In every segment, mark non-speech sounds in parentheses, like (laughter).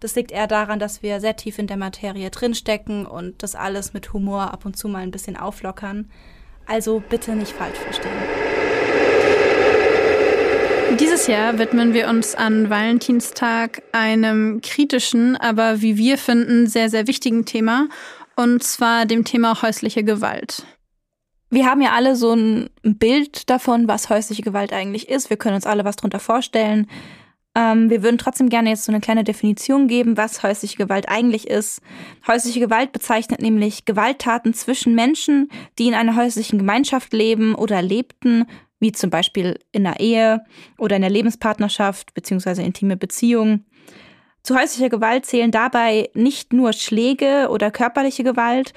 Das liegt eher daran, dass wir sehr tief in der Materie drinstecken und das alles mit Humor ab und zu mal ein bisschen auflockern. Also bitte nicht falsch verstehen. Dieses Jahr widmen wir uns an Valentinstag einem kritischen, aber wie wir finden, sehr, sehr wichtigen Thema, und zwar dem Thema häusliche Gewalt. Wir haben ja alle so ein Bild davon, was häusliche Gewalt eigentlich ist. Wir können uns alle was drunter vorstellen. Ähm, wir würden trotzdem gerne jetzt so eine kleine Definition geben, was häusliche Gewalt eigentlich ist. Häusliche Gewalt bezeichnet nämlich Gewalttaten zwischen Menschen, die in einer häuslichen Gemeinschaft leben oder lebten wie zum Beispiel in der Ehe oder in der Lebenspartnerschaft bzw. intime Beziehungen. Zu häuslicher Gewalt zählen dabei nicht nur Schläge oder körperliche Gewalt,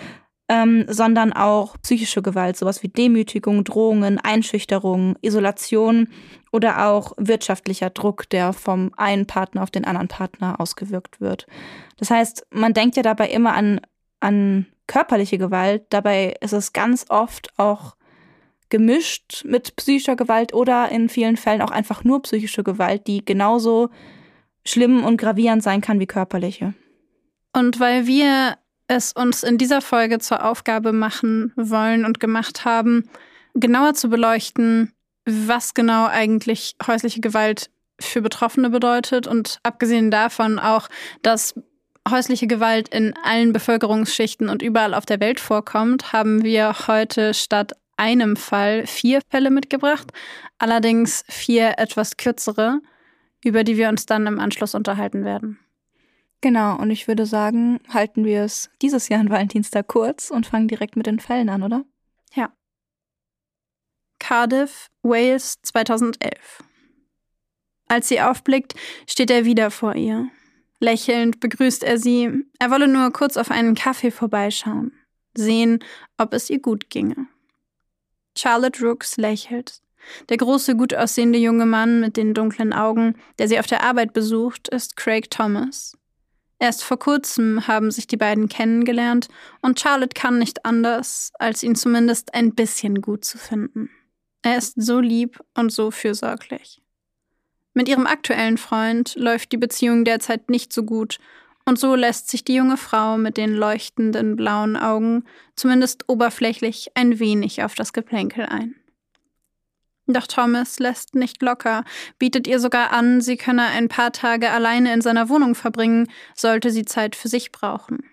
ähm, sondern auch psychische Gewalt, sowas wie Demütigung, Drohungen, Einschüchterung, Isolation oder auch wirtschaftlicher Druck, der vom einen Partner auf den anderen Partner ausgewirkt wird. Das heißt, man denkt ja dabei immer an, an körperliche Gewalt, dabei ist es ganz oft auch gemischt mit psychischer Gewalt oder in vielen Fällen auch einfach nur psychische Gewalt, die genauso schlimm und gravierend sein kann wie körperliche. Und weil wir es uns in dieser Folge zur Aufgabe machen wollen und gemacht haben, genauer zu beleuchten, was genau eigentlich häusliche Gewalt für Betroffene bedeutet und abgesehen davon auch, dass häusliche Gewalt in allen Bevölkerungsschichten und überall auf der Welt vorkommt, haben wir heute statt einem Fall vier Fälle mitgebracht, allerdings vier etwas kürzere, über die wir uns dann im Anschluss unterhalten werden. Genau, und ich würde sagen, halten wir es dieses Jahr an Valentinstag kurz und fangen direkt mit den Fällen an, oder? Ja. Cardiff, Wales 2011. Als sie aufblickt, steht er wieder vor ihr. Lächelnd begrüßt er sie, er wolle nur kurz auf einen Kaffee vorbeischauen, sehen, ob es ihr gut ginge. Charlotte Rooks lächelt. Der große, gut aussehende junge Mann mit den dunklen Augen, der sie auf der Arbeit besucht, ist Craig Thomas. Erst vor kurzem haben sich die beiden kennengelernt und Charlotte kann nicht anders, als ihn zumindest ein bisschen gut zu finden. Er ist so lieb und so fürsorglich. Mit ihrem aktuellen Freund läuft die Beziehung derzeit nicht so gut und so lässt sich die junge Frau mit den leuchtenden blauen Augen zumindest oberflächlich ein wenig auf das Geplänkel ein. Doch Thomas lässt nicht locker, bietet ihr sogar an, sie könne ein paar Tage alleine in seiner Wohnung verbringen, sollte sie Zeit für sich brauchen.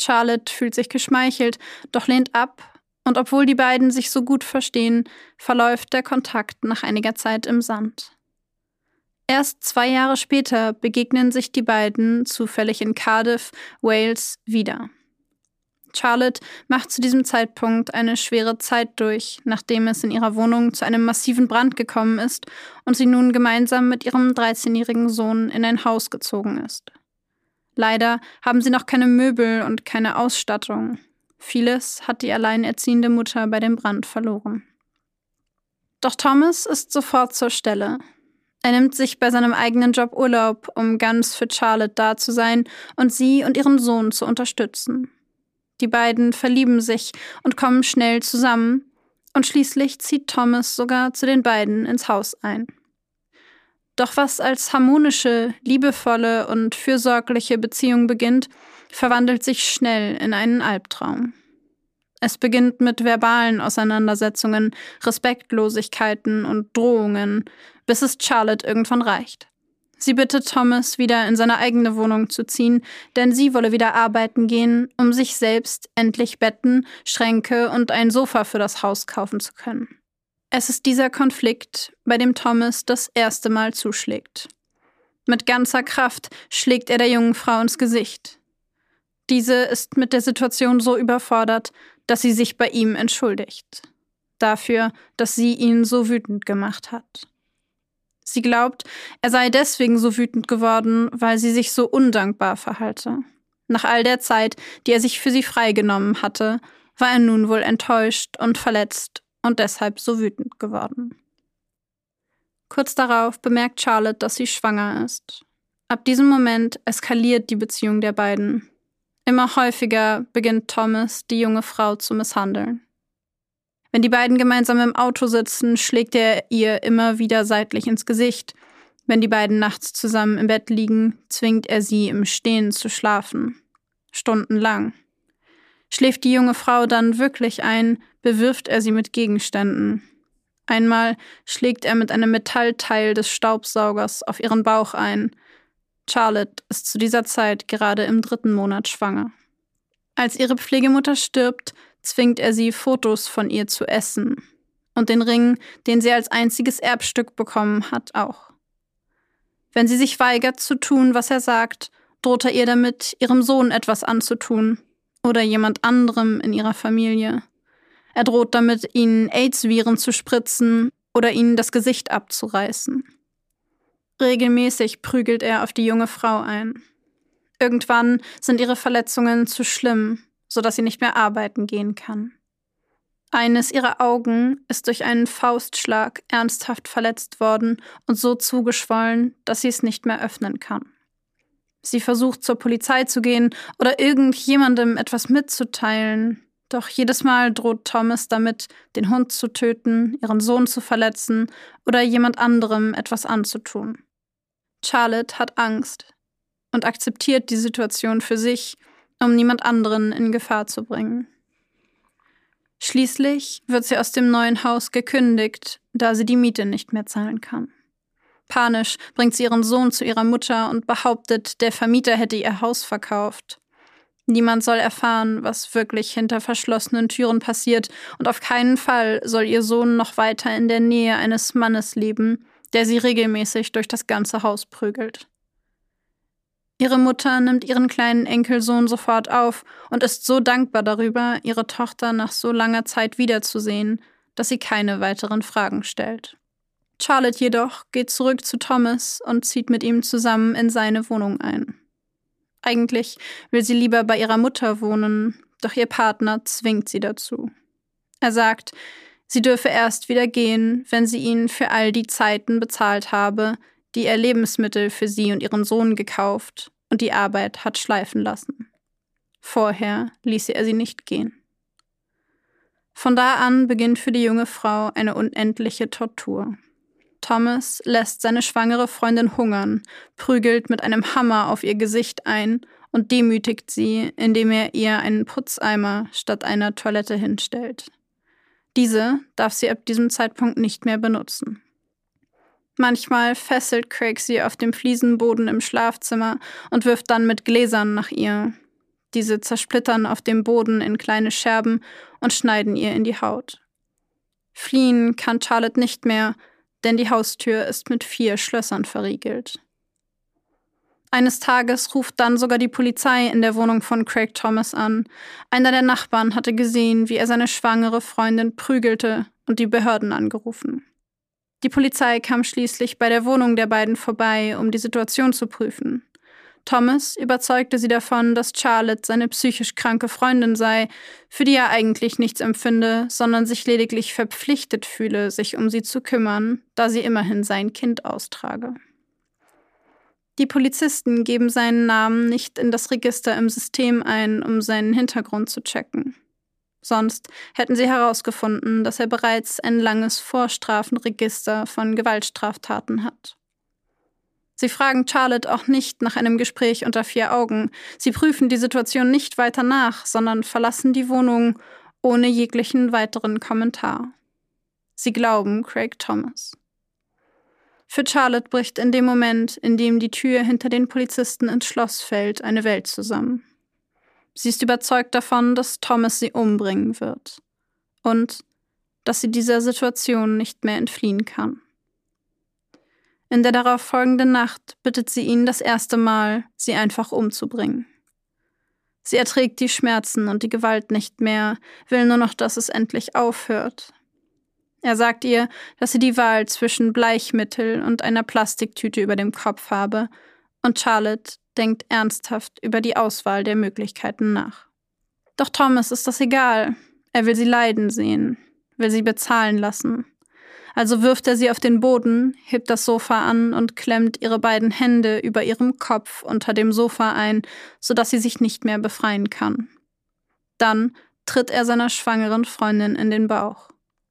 Charlotte fühlt sich geschmeichelt, doch lehnt ab, und obwohl die beiden sich so gut verstehen, verläuft der Kontakt nach einiger Zeit im Sand. Erst zwei Jahre später begegnen sich die beiden zufällig in Cardiff, Wales, wieder. Charlotte macht zu diesem Zeitpunkt eine schwere Zeit durch, nachdem es in ihrer Wohnung zu einem massiven Brand gekommen ist und sie nun gemeinsam mit ihrem 13-jährigen Sohn in ein Haus gezogen ist. Leider haben sie noch keine Möbel und keine Ausstattung. Vieles hat die alleinerziehende Mutter bei dem Brand verloren. Doch Thomas ist sofort zur Stelle. Er nimmt sich bei seinem eigenen Job Urlaub, um ganz für Charlotte da zu sein und sie und ihren Sohn zu unterstützen. Die beiden verlieben sich und kommen schnell zusammen, und schließlich zieht Thomas sogar zu den beiden ins Haus ein. Doch was als harmonische, liebevolle und fürsorgliche Beziehung beginnt, verwandelt sich schnell in einen Albtraum. Es beginnt mit verbalen Auseinandersetzungen, Respektlosigkeiten und Drohungen, bis es Charlotte irgendwann reicht. Sie bittet Thomas, wieder in seine eigene Wohnung zu ziehen, denn sie wolle wieder arbeiten gehen, um sich selbst endlich Betten, Schränke und ein Sofa für das Haus kaufen zu können. Es ist dieser Konflikt, bei dem Thomas das erste Mal zuschlägt. Mit ganzer Kraft schlägt er der jungen Frau ins Gesicht. Diese ist mit der Situation so überfordert, dass sie sich bei ihm entschuldigt. Dafür, dass sie ihn so wütend gemacht hat. Sie glaubt, er sei deswegen so wütend geworden, weil sie sich so undankbar verhalte. Nach all der Zeit, die er sich für sie freigenommen hatte, war er nun wohl enttäuscht und verletzt und deshalb so wütend geworden. Kurz darauf bemerkt Charlotte, dass sie schwanger ist. Ab diesem Moment eskaliert die Beziehung der beiden. Immer häufiger beginnt Thomas, die junge Frau zu misshandeln. Wenn die beiden gemeinsam im Auto sitzen, schlägt er ihr immer wieder seitlich ins Gesicht. Wenn die beiden nachts zusammen im Bett liegen, zwingt er sie im Stehen zu schlafen. Stundenlang. Schläft die junge Frau dann wirklich ein, bewirft er sie mit Gegenständen. Einmal schlägt er mit einem Metallteil des Staubsaugers auf ihren Bauch ein. Charlotte ist zu dieser Zeit gerade im dritten Monat schwanger. Als ihre Pflegemutter stirbt, zwingt er sie, Fotos von ihr zu essen. Und den Ring, den sie als einziges Erbstück bekommen hat, auch. Wenn sie sich weigert zu tun, was er sagt, droht er ihr damit, ihrem Sohn etwas anzutun oder jemand anderem in ihrer Familie. Er droht damit, ihnen AIDS-Viren zu spritzen oder ihnen das Gesicht abzureißen. Regelmäßig prügelt er auf die junge Frau ein. Irgendwann sind ihre Verletzungen zu schlimm sodass sie nicht mehr arbeiten gehen kann. Eines ihrer Augen ist durch einen Faustschlag ernsthaft verletzt worden und so zugeschwollen, dass sie es nicht mehr öffnen kann. Sie versucht zur Polizei zu gehen oder irgendjemandem etwas mitzuteilen, doch jedes Mal droht Thomas damit, den Hund zu töten, ihren Sohn zu verletzen oder jemand anderem etwas anzutun. Charlotte hat Angst und akzeptiert die Situation für sich um niemand anderen in Gefahr zu bringen. Schließlich wird sie aus dem neuen Haus gekündigt, da sie die Miete nicht mehr zahlen kann. Panisch bringt sie ihren Sohn zu ihrer Mutter und behauptet, der Vermieter hätte ihr Haus verkauft. Niemand soll erfahren, was wirklich hinter verschlossenen Türen passiert, und auf keinen Fall soll ihr Sohn noch weiter in der Nähe eines Mannes leben, der sie regelmäßig durch das ganze Haus prügelt. Ihre Mutter nimmt ihren kleinen Enkelsohn sofort auf und ist so dankbar darüber, ihre Tochter nach so langer Zeit wiederzusehen, dass sie keine weiteren Fragen stellt. Charlotte jedoch geht zurück zu Thomas und zieht mit ihm zusammen in seine Wohnung ein. Eigentlich will sie lieber bei ihrer Mutter wohnen, doch ihr Partner zwingt sie dazu. Er sagt, sie dürfe erst wieder gehen, wenn sie ihn für all die Zeiten bezahlt habe, die er Lebensmittel für sie und ihren Sohn gekauft und die Arbeit hat schleifen lassen. Vorher ließe er sie nicht gehen. Von da an beginnt für die junge Frau eine unendliche Tortur. Thomas lässt seine schwangere Freundin hungern, prügelt mit einem Hammer auf ihr Gesicht ein und demütigt sie, indem er ihr einen Putzeimer statt einer Toilette hinstellt. Diese darf sie ab diesem Zeitpunkt nicht mehr benutzen. Manchmal fesselt Craig sie auf dem Fliesenboden im Schlafzimmer und wirft dann mit Gläsern nach ihr. Diese zersplittern auf dem Boden in kleine Scherben und schneiden ihr in die Haut. Fliehen kann Charlotte nicht mehr, denn die Haustür ist mit vier Schlössern verriegelt. Eines Tages ruft dann sogar die Polizei in der Wohnung von Craig Thomas an. Einer der Nachbarn hatte gesehen, wie er seine schwangere Freundin prügelte und die Behörden angerufen. Die Polizei kam schließlich bei der Wohnung der beiden vorbei, um die Situation zu prüfen. Thomas überzeugte sie davon, dass Charlotte seine psychisch kranke Freundin sei, für die er eigentlich nichts empfinde, sondern sich lediglich verpflichtet fühle, sich um sie zu kümmern, da sie immerhin sein Kind austrage. Die Polizisten geben seinen Namen nicht in das Register im System ein, um seinen Hintergrund zu checken. Sonst hätten sie herausgefunden, dass er bereits ein langes Vorstrafenregister von Gewaltstraftaten hat. Sie fragen Charlotte auch nicht nach einem Gespräch unter vier Augen. Sie prüfen die Situation nicht weiter nach, sondern verlassen die Wohnung ohne jeglichen weiteren Kommentar. Sie glauben Craig Thomas. Für Charlotte bricht in dem Moment, in dem die Tür hinter den Polizisten ins Schloss fällt, eine Welt zusammen. Sie ist überzeugt davon, dass Thomas sie umbringen wird und dass sie dieser Situation nicht mehr entfliehen kann. In der darauf folgenden Nacht bittet sie ihn das erste Mal, sie einfach umzubringen. Sie erträgt die Schmerzen und die Gewalt nicht mehr, will nur noch, dass es endlich aufhört. Er sagt ihr, dass sie die Wahl zwischen Bleichmittel und einer Plastiktüte über dem Kopf habe, und Charlotte denkt ernsthaft über die Auswahl der Möglichkeiten nach. Doch Thomas ist das egal. Er will sie leiden sehen, will sie bezahlen lassen. Also wirft er sie auf den Boden, hebt das Sofa an und klemmt ihre beiden Hände über ihrem Kopf unter dem Sofa ein, sodass sie sich nicht mehr befreien kann. Dann tritt er seiner schwangeren Freundin in den Bauch.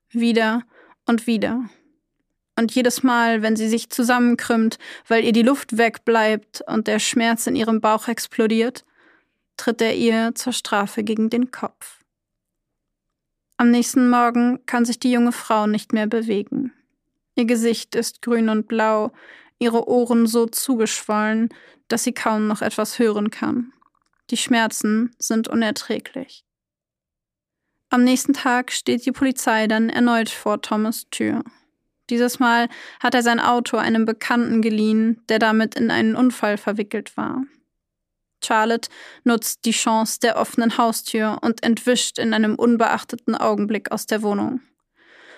Wieder und wieder. Und jedes Mal, wenn sie sich zusammenkrümmt, weil ihr die Luft wegbleibt und der Schmerz in ihrem Bauch explodiert, tritt er ihr zur Strafe gegen den Kopf. Am nächsten Morgen kann sich die junge Frau nicht mehr bewegen. Ihr Gesicht ist grün und blau, ihre Ohren so zugeschwollen, dass sie kaum noch etwas hören kann. Die Schmerzen sind unerträglich. Am nächsten Tag steht die Polizei dann erneut vor Thomas Tür. Dieses Mal hat er sein Auto einem Bekannten geliehen, der damit in einen Unfall verwickelt war. Charlotte nutzt die Chance der offenen Haustür und entwischt in einem unbeachteten Augenblick aus der Wohnung.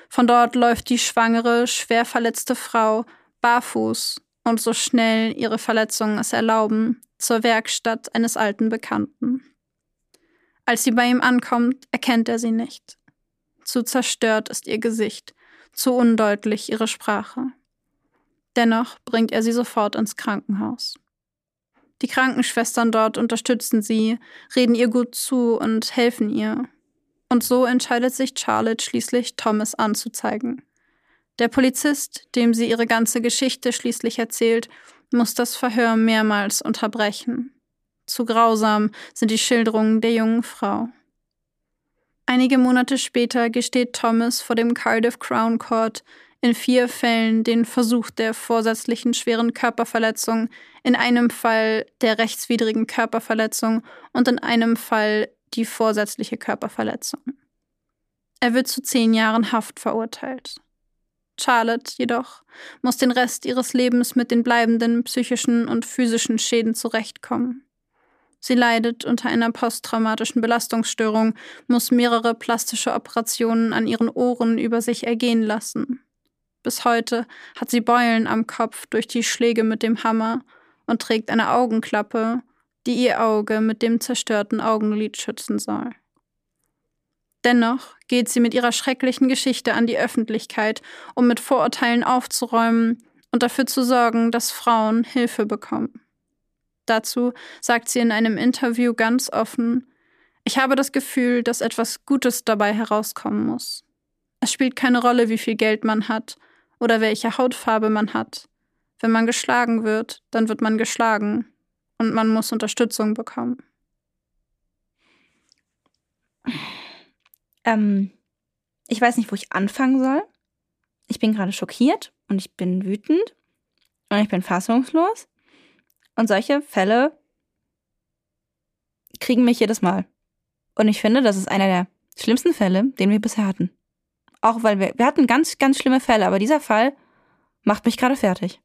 Von dort läuft die schwangere, schwer verletzte Frau barfuß und so schnell ihre Verletzungen es erlauben, zur Werkstatt eines alten Bekannten. Als sie bei ihm ankommt, erkennt er sie nicht. Zu zerstört ist ihr Gesicht, zu undeutlich ihre Sprache. Dennoch bringt er sie sofort ins Krankenhaus. Die Krankenschwestern dort unterstützen sie, reden ihr gut zu und helfen ihr. Und so entscheidet sich Charlotte schließlich, Thomas anzuzeigen. Der Polizist, dem sie ihre ganze Geschichte schließlich erzählt, muss das Verhör mehrmals unterbrechen. Zu grausam sind die Schilderungen der jungen Frau. Einige Monate später gesteht Thomas vor dem Cardiff Crown Court, in vier Fällen den Versuch der vorsätzlichen schweren Körperverletzung, in einem Fall der rechtswidrigen Körperverletzung und in einem Fall die vorsätzliche Körperverletzung. Er wird zu zehn Jahren Haft verurteilt. Charlotte jedoch muss den Rest ihres Lebens mit den bleibenden psychischen und physischen Schäden zurechtkommen. Sie leidet unter einer posttraumatischen Belastungsstörung, muss mehrere plastische Operationen an ihren Ohren über sich ergehen lassen. Bis heute hat sie Beulen am Kopf durch die Schläge mit dem Hammer und trägt eine Augenklappe, die ihr Auge mit dem zerstörten Augenlid schützen soll. Dennoch geht sie mit ihrer schrecklichen Geschichte an die Öffentlichkeit, um mit Vorurteilen aufzuräumen und dafür zu sorgen, dass Frauen Hilfe bekommen. Dazu sagt sie in einem Interview ganz offen, ich habe das Gefühl, dass etwas Gutes dabei herauskommen muss. Es spielt keine Rolle, wie viel Geld man hat oder welche Hautfarbe man hat. Wenn man geschlagen wird, dann wird man geschlagen und man muss Unterstützung bekommen. Ähm, ich weiß nicht, wo ich anfangen soll. Ich bin gerade schockiert und ich bin wütend und ich bin fassungslos. Und solche Fälle kriegen mich jedes Mal. Und ich finde, das ist einer der schlimmsten Fälle, den wir bisher hatten. Auch weil wir, wir hatten ganz, ganz schlimme Fälle, aber dieser Fall macht mich gerade fertig.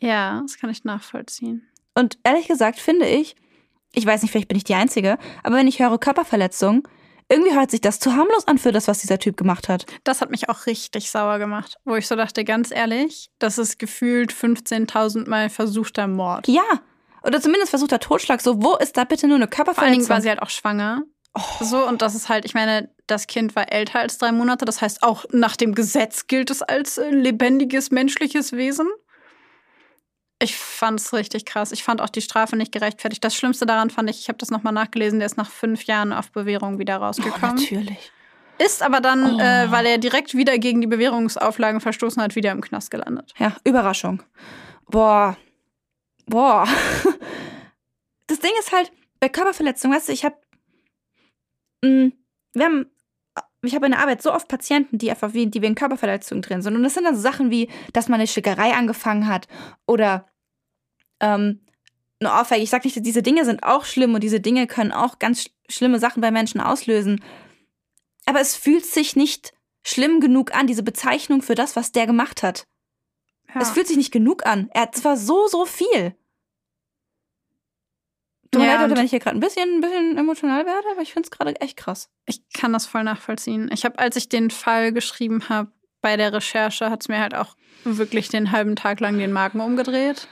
Ja, das kann ich nachvollziehen. Und ehrlich gesagt finde ich, ich weiß nicht, vielleicht bin ich die Einzige, aber wenn ich höre Körperverletzung, irgendwie hört sich das zu harmlos an für das, was dieser Typ gemacht hat. Das hat mich auch richtig sauer gemacht, wo ich so dachte, ganz ehrlich, das ist gefühlt 15.000 Mal versuchter Mord. Ja, oder zumindest versuchter Totschlag. So, wo ist da bitte nur eine Körperverletzung? Vor allen Dingen war sie halt auch schwanger. Oh. So, und das ist halt, ich meine, das Kind war älter als drei Monate. Das heißt, auch nach dem Gesetz gilt es als äh, lebendiges menschliches Wesen. Ich fand es richtig krass. Ich fand auch die Strafe nicht gerechtfertigt. Das Schlimmste daran fand ich, ich habe das nochmal nachgelesen, der ist nach fünf Jahren auf Bewährung wieder rausgekommen. Oh, natürlich. Ist aber dann, oh. äh, weil er direkt wieder gegen die Bewährungsauflagen verstoßen hat, wieder im Knast gelandet. Ja, Überraschung. Boah. Boah. (laughs) Das Ding ist halt, bei Körperverletzung, weißt du, ich habe. Mm, wir haben ich habe in der Arbeit so oft Patienten, die einfach wie, die wegen Körperverletzungen drin sind. Und das sind dann so Sachen wie, dass man eine Schickerei angefangen hat oder ähm, eine Ohrfeige. Ich sage nicht, diese Dinge sind auch schlimm und diese Dinge können auch ganz schlimme Sachen bei Menschen auslösen. Aber es fühlt sich nicht schlimm genug an, diese Bezeichnung für das, was der gemacht hat. Ja. Es fühlt sich nicht genug an. Er hat zwar so, so viel. Tut mir ja, leid, wenn ich hier gerade ein bisschen, ein bisschen emotional werde, aber ich finde es gerade echt krass. Ich kann das voll nachvollziehen. Ich habe, als ich den Fall geschrieben habe, bei der Recherche, hat es mir halt auch wirklich den halben Tag lang den Magen umgedreht.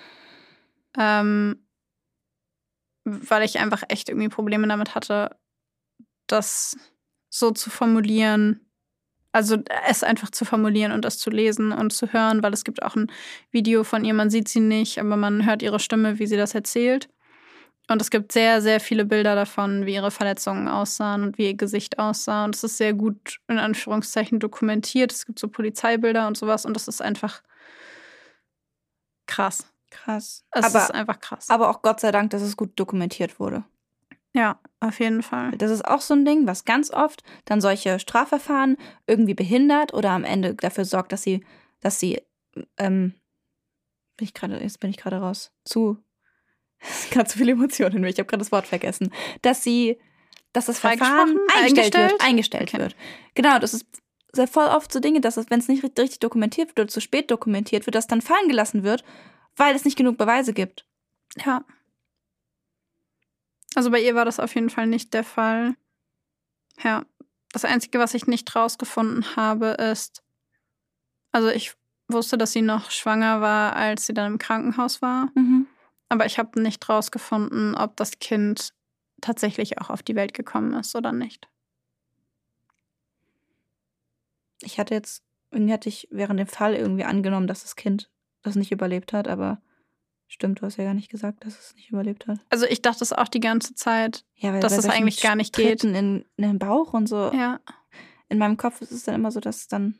Ähm, weil ich einfach echt irgendwie Probleme damit hatte, das so zu formulieren. Also es einfach zu formulieren und das zu lesen und zu hören, weil es gibt auch ein Video von ihr, man sieht sie nicht, aber man hört ihre Stimme, wie sie das erzählt. Und es gibt sehr, sehr viele Bilder davon, wie ihre Verletzungen aussahen und wie ihr Gesicht aussah. Und es ist sehr gut in Anführungszeichen dokumentiert. Es gibt so Polizeibilder und sowas und das ist einfach krass. Krass. Es aber, ist einfach krass. Aber auch Gott sei Dank, dass es gut dokumentiert wurde. Ja, auf jeden Fall. Das ist auch so ein Ding, was ganz oft dann solche Strafverfahren irgendwie behindert oder am Ende dafür sorgt, dass sie, dass sie, ähm, bin ich gerade, jetzt bin ich gerade raus, zu gerade zu viele Emotionen in mir. Ich habe gerade das Wort vergessen. Dass sie, dass das Verfahren eingestellt, eingestellt wird. Eingestellt okay. wird. Genau, das ist sehr voll oft so Dinge, dass es, wenn es nicht richtig dokumentiert wird oder zu spät dokumentiert wird, dass dann fallen gelassen wird, weil es nicht genug Beweise gibt. Ja. Also bei ihr war das auf jeden Fall nicht der Fall. Ja. Das Einzige, was ich nicht rausgefunden habe, ist, also ich wusste, dass sie noch schwanger war, als sie dann im Krankenhaus war. Mhm. Aber ich habe nicht rausgefunden, ob das Kind tatsächlich auch auf die Welt gekommen ist oder nicht. Ich hatte jetzt, irgendwie hatte ich während dem Fall irgendwie angenommen, dass das Kind das nicht überlebt hat, aber stimmt, du hast ja gar nicht gesagt, dass es nicht überlebt hat. Also ich dachte es auch die ganze Zeit, ja, weil, dass es eigentlich gar nicht geht. In, in den Bauch und so. Ja. In meinem Kopf ist es dann immer so, dass es dann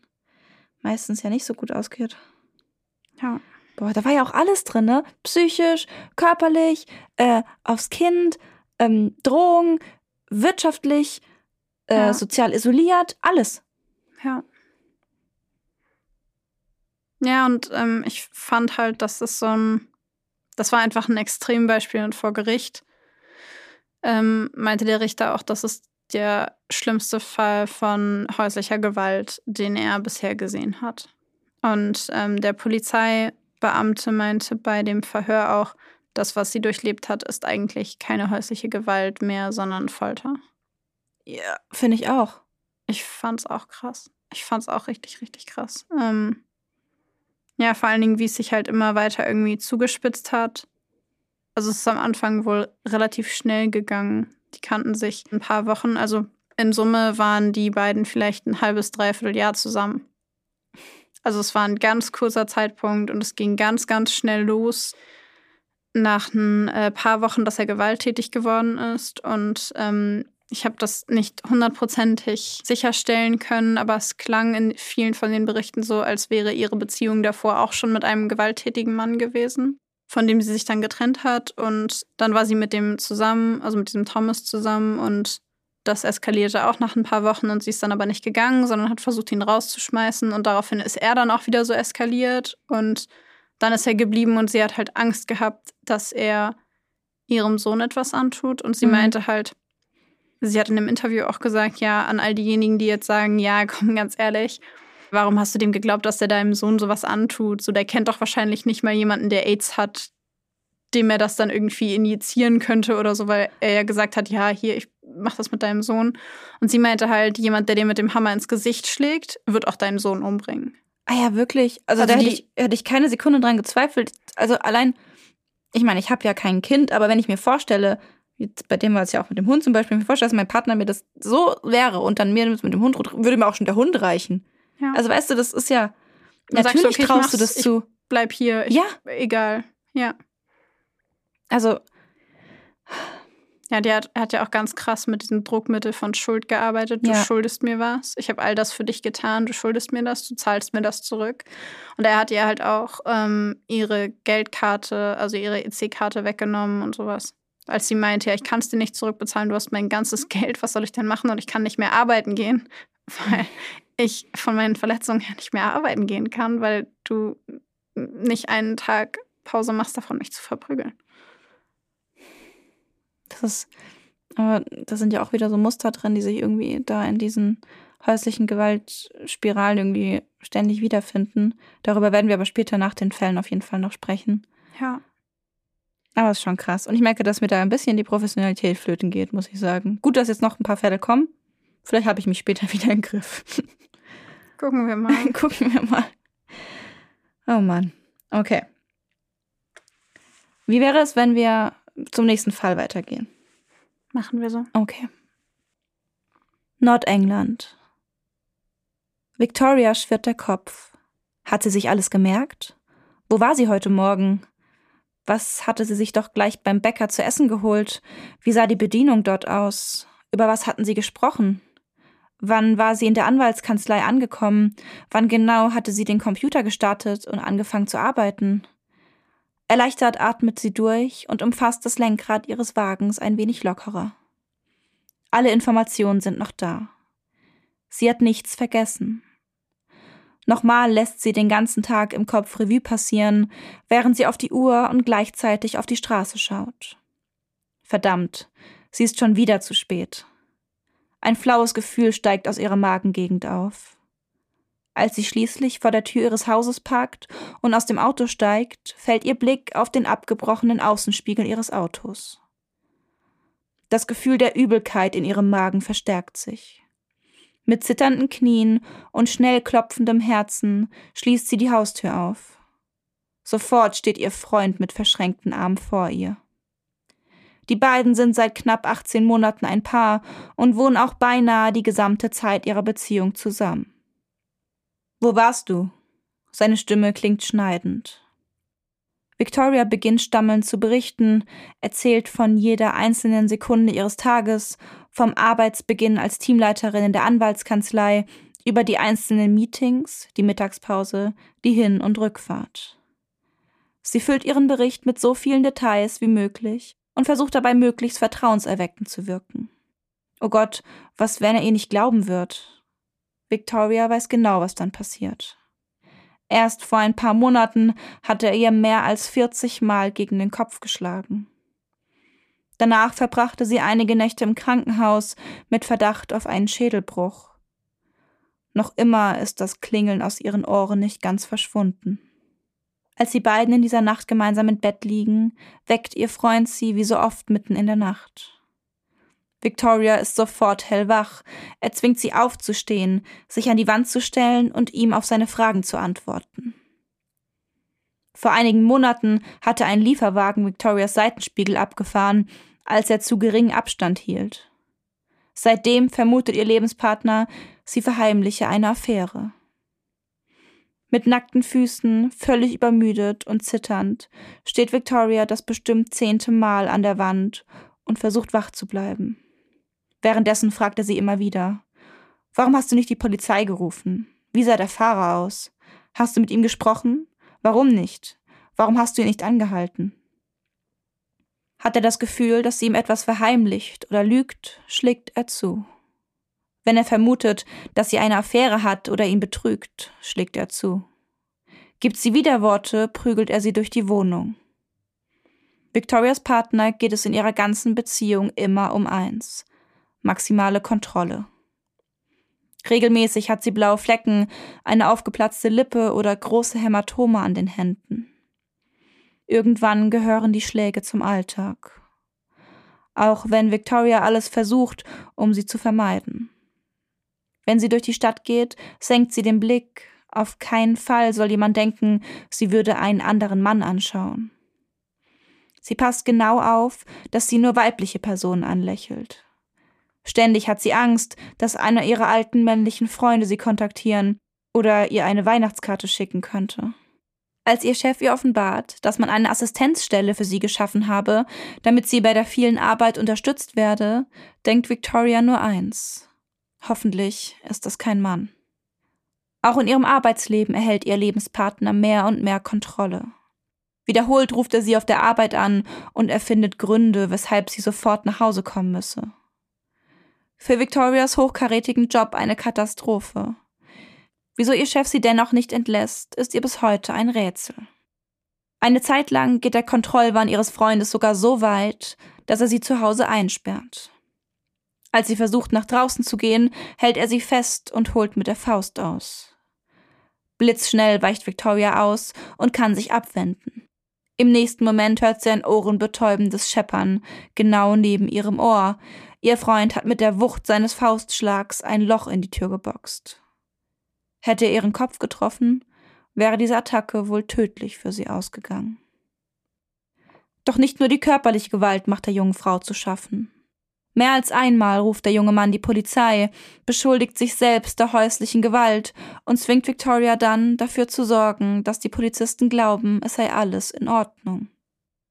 meistens ja nicht so gut ausgeht. Ja. Boah, da war ja auch alles drin, ne? Psychisch, körperlich, äh, aufs Kind, ähm, Drohung, wirtschaftlich, äh, ja. sozial isoliert, alles. Ja. Ja, und ähm, ich fand halt, dass das so ein, das war einfach ein Extrembeispiel und vor Gericht ähm, meinte der Richter auch, dass es der schlimmste Fall von häuslicher Gewalt, den er bisher gesehen hat. Und ähm, der Polizei Beamte meinte bei dem Verhör auch, das, was sie durchlebt hat, ist eigentlich keine häusliche Gewalt mehr, sondern Folter. Ja, finde ich auch. Ich fand's auch krass. Ich fand's auch richtig, richtig krass. Ähm, ja, vor allen Dingen, wie es sich halt immer weiter irgendwie zugespitzt hat. Also es ist am Anfang wohl relativ schnell gegangen. Die kannten sich ein paar Wochen. Also in Summe waren die beiden vielleicht ein halbes, dreiviertel Jahr zusammen. Also es war ein ganz kurzer Zeitpunkt und es ging ganz, ganz schnell los nach ein äh, paar Wochen, dass er gewalttätig geworden ist. Und ähm, ich habe das nicht hundertprozentig sicherstellen können, aber es klang in vielen von den Berichten so, als wäre ihre Beziehung davor auch schon mit einem gewalttätigen Mann gewesen, von dem sie sich dann getrennt hat. Und dann war sie mit dem zusammen, also mit diesem Thomas zusammen und das eskalierte auch nach ein paar Wochen und sie ist dann aber nicht gegangen, sondern hat versucht, ihn rauszuschmeißen. Und daraufhin ist er dann auch wieder so eskaliert. Und dann ist er geblieben und sie hat halt Angst gehabt, dass er ihrem Sohn etwas antut. Und sie mhm. meinte halt, sie hat in einem Interview auch gesagt, ja, an all diejenigen, die jetzt sagen, ja, (laughs) komm, ganz ehrlich, warum hast du dem geglaubt, dass er deinem Sohn sowas antut? So, der kennt doch wahrscheinlich nicht mal jemanden, der AIDS hat, dem er das dann irgendwie injizieren könnte oder so, weil er ja gesagt hat, ja, hier, ich mach das mit deinem Sohn. Und sie meinte halt, jemand, der dir mit dem Hammer ins Gesicht schlägt, wird auch deinen Sohn umbringen. Ah ja, wirklich. Also, also da hätte ich, hätte ich keine Sekunde dran gezweifelt. Also allein, ich meine, ich habe ja kein Kind, aber wenn ich mir vorstelle, jetzt bei dem war es ja auch mit dem Hund zum Beispiel, mir vorstelle, dass mein Partner mir das so wäre und dann mir mit dem Hund, würde mir auch schon der Hund reichen. Ja. Also weißt du, das ist ja, dann natürlich du, okay, traust du das zu. Bleib hier. Ich, ja. Egal. Ja. Also, ja, der hat, hat ja auch ganz krass mit diesem Druckmittel von Schuld gearbeitet. Du ja. schuldest mir was. Ich habe all das für dich getan. Du schuldest mir das. Du zahlst mir das zurück. Und er hat ihr halt auch ähm, ihre Geldkarte, also ihre EC-Karte weggenommen und sowas. Als sie meinte, ja, ich kann es dir nicht zurückbezahlen. Du hast mein ganzes Geld. Was soll ich denn machen? Und ich kann nicht mehr arbeiten gehen. (laughs) weil ich von meinen Verletzungen her nicht mehr arbeiten gehen kann, weil du nicht einen Tag Pause machst davon, mich zu verprügeln. Das ist, aber da sind ja auch wieder so Muster drin, die sich irgendwie da in diesen häuslichen Gewaltspiralen irgendwie ständig wiederfinden. Darüber werden wir aber später nach den Fällen auf jeden Fall noch sprechen. Ja. Aber es ist schon krass. Und ich merke, dass mir da ein bisschen die Professionalität flöten geht, muss ich sagen. Gut, dass jetzt noch ein paar Fälle kommen. Vielleicht habe ich mich später (laughs) wieder im Griff. Gucken wir mal. (laughs) Gucken wir mal. Oh Mann. Okay. Wie wäre es, wenn wir zum nächsten Fall weitergehen? Machen wir so. Okay. Nordengland. Victoria schwirrt der Kopf. Hat sie sich alles gemerkt? Wo war sie heute Morgen? Was hatte sie sich doch gleich beim Bäcker zu essen geholt? Wie sah die Bedienung dort aus? Über was hatten sie gesprochen? Wann war sie in der Anwaltskanzlei angekommen? Wann genau hatte sie den Computer gestartet und angefangen zu arbeiten? Erleichtert atmet sie durch und umfasst das Lenkrad ihres Wagens ein wenig lockerer. Alle Informationen sind noch da. Sie hat nichts vergessen. Nochmal lässt sie den ganzen Tag im Kopf Revue passieren, während sie auf die Uhr und gleichzeitig auf die Straße schaut. Verdammt, sie ist schon wieder zu spät. Ein flaues Gefühl steigt aus ihrer Magengegend auf. Als sie schließlich vor der Tür ihres Hauses parkt und aus dem Auto steigt, fällt ihr Blick auf den abgebrochenen Außenspiegel ihres Autos. Das Gefühl der Übelkeit in ihrem Magen verstärkt sich. Mit zitternden Knien und schnell klopfendem Herzen schließt sie die Haustür auf. Sofort steht ihr Freund mit verschränkten Armen vor ihr. Die beiden sind seit knapp 18 Monaten ein Paar und wohnen auch beinahe die gesamte Zeit ihrer Beziehung zusammen. Wo warst du? Seine Stimme klingt schneidend. Victoria beginnt stammelnd zu berichten, erzählt von jeder einzelnen Sekunde ihres Tages, vom Arbeitsbeginn als Teamleiterin in der Anwaltskanzlei, über die einzelnen Meetings, die Mittagspause, die Hin- und Rückfahrt. Sie füllt ihren Bericht mit so vielen Details wie möglich und versucht dabei möglichst vertrauenserweckend zu wirken. Oh Gott, was, wenn er ihr nicht glauben wird? Victoria weiß genau, was dann passiert. Erst vor ein paar Monaten hatte er ihr mehr als 40 Mal gegen den Kopf geschlagen. Danach verbrachte sie einige Nächte im Krankenhaus mit Verdacht auf einen Schädelbruch. Noch immer ist das Klingeln aus ihren Ohren nicht ganz verschwunden. Als sie beiden in dieser Nacht gemeinsam im Bett liegen, weckt ihr Freund sie wie so oft mitten in der Nacht. Victoria ist sofort hellwach. Er zwingt sie aufzustehen, sich an die Wand zu stellen und ihm auf seine Fragen zu antworten. Vor einigen Monaten hatte ein Lieferwagen Victorias Seitenspiegel abgefahren, als er zu geringen Abstand hielt. Seitdem vermutet ihr Lebenspartner, sie verheimliche eine Affäre. Mit nackten Füßen, völlig übermüdet und zitternd, steht Victoria das bestimmt zehnte Mal an der Wand und versucht wach zu bleiben. Währenddessen fragte sie immer wieder Warum hast du nicht die Polizei gerufen? Wie sah der Fahrer aus? Hast du mit ihm gesprochen? Warum nicht? Warum hast du ihn nicht angehalten? Hat er das Gefühl, dass sie ihm etwas verheimlicht oder lügt, schlägt er zu. Wenn er vermutet, dass sie eine Affäre hat oder ihn betrügt, schlägt er zu. Gibt sie Widerworte, prügelt er sie durch die Wohnung. Victorias Partner geht es in ihrer ganzen Beziehung immer um eins maximale Kontrolle. Regelmäßig hat sie blaue Flecken, eine aufgeplatzte Lippe oder große Hämatome an den Händen. Irgendwann gehören die Schläge zum Alltag. Auch wenn Victoria alles versucht, um sie zu vermeiden. Wenn sie durch die Stadt geht, senkt sie den Blick. Auf keinen Fall soll jemand denken, sie würde einen anderen Mann anschauen. Sie passt genau auf, dass sie nur weibliche Personen anlächelt. Ständig hat sie Angst, dass einer ihrer alten männlichen Freunde sie kontaktieren oder ihr eine Weihnachtskarte schicken könnte. Als ihr Chef ihr offenbart, dass man eine Assistenzstelle für sie geschaffen habe, damit sie bei der vielen Arbeit unterstützt werde, denkt Victoria nur eins. Hoffentlich ist das kein Mann. Auch in ihrem Arbeitsleben erhält ihr Lebenspartner mehr und mehr Kontrolle. Wiederholt ruft er sie auf der Arbeit an und erfindet Gründe, weshalb sie sofort nach Hause kommen müsse. Für Victorias hochkarätigen Job eine Katastrophe. Wieso ihr Chef sie dennoch nicht entlässt, ist ihr bis heute ein Rätsel. Eine Zeit lang geht der Kontrollwahn ihres Freundes sogar so weit, dass er sie zu Hause einsperrt. Als sie versucht, nach draußen zu gehen, hält er sie fest und holt mit der Faust aus. Blitzschnell weicht Victoria aus und kann sich abwenden. Im nächsten Moment hört sie ein ohrenbetäubendes Scheppern, genau neben ihrem Ohr. Ihr Freund hat mit der Wucht seines Faustschlags ein Loch in die Tür geboxt. Hätte er ihren Kopf getroffen, wäre diese Attacke wohl tödlich für sie ausgegangen. Doch nicht nur die körperliche Gewalt macht der jungen Frau zu schaffen. Mehr als einmal ruft der junge Mann die Polizei, beschuldigt sich selbst der häuslichen Gewalt und zwingt Victoria dann, dafür zu sorgen, dass die Polizisten glauben, es sei alles in Ordnung.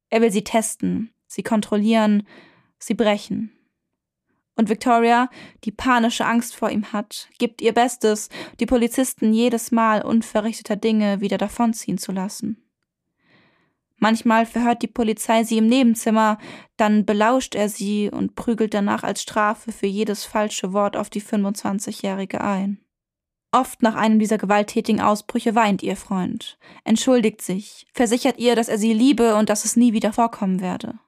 Er will sie testen, sie kontrollieren, sie brechen. Und Victoria, die panische Angst vor ihm hat, gibt ihr Bestes, die Polizisten jedes Mal unverrichteter Dinge wieder davonziehen zu lassen. Manchmal verhört die Polizei sie im Nebenzimmer, dann belauscht er sie und prügelt danach als Strafe für jedes falsche Wort auf die 25-Jährige ein. Oft nach einem dieser gewalttätigen Ausbrüche weint ihr Freund, entschuldigt sich, versichert ihr, dass er sie liebe und dass es nie wieder vorkommen werde.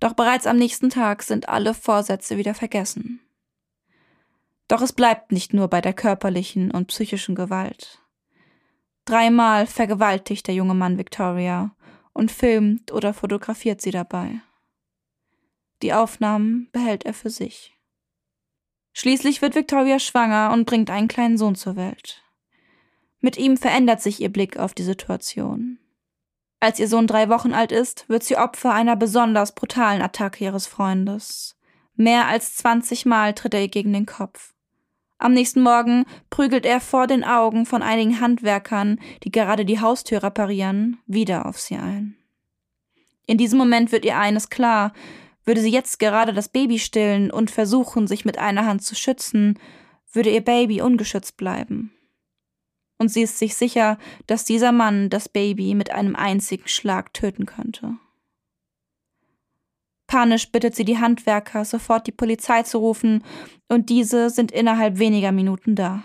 Doch bereits am nächsten Tag sind alle Vorsätze wieder vergessen. Doch es bleibt nicht nur bei der körperlichen und psychischen Gewalt. Dreimal vergewaltigt der junge Mann Victoria und filmt oder fotografiert sie dabei. Die Aufnahmen behält er für sich. Schließlich wird Victoria schwanger und bringt einen kleinen Sohn zur Welt. Mit ihm verändert sich ihr Blick auf die Situation. Als ihr Sohn drei Wochen alt ist, wird sie Opfer einer besonders brutalen Attacke ihres Freundes. Mehr als 20 Mal tritt er ihr gegen den Kopf. Am nächsten Morgen prügelt er vor den Augen von einigen Handwerkern, die gerade die Haustür reparieren, wieder auf sie ein. In diesem Moment wird ihr eines klar, würde sie jetzt gerade das Baby stillen und versuchen, sich mit einer Hand zu schützen, würde ihr Baby ungeschützt bleiben und sie ist sich sicher, dass dieser Mann das Baby mit einem einzigen Schlag töten könnte. Panisch bittet sie die Handwerker, sofort die Polizei zu rufen, und diese sind innerhalb weniger Minuten da.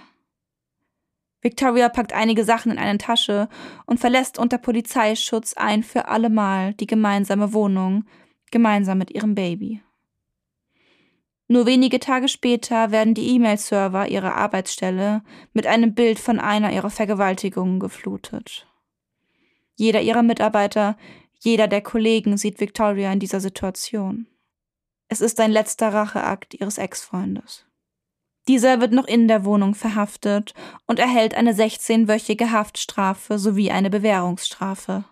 Victoria packt einige Sachen in eine Tasche und verlässt unter Polizeischutz ein für allemal die gemeinsame Wohnung, gemeinsam mit ihrem Baby. Nur wenige Tage später werden die E-Mail-Server ihrer Arbeitsstelle mit einem Bild von einer ihrer Vergewaltigungen geflutet. Jeder ihrer Mitarbeiter, jeder der Kollegen sieht Victoria in dieser Situation. Es ist ein letzter Racheakt ihres Ex-Freundes. Dieser wird noch in der Wohnung verhaftet und erhält eine 16-wöchige Haftstrafe sowie eine Bewährungsstrafe.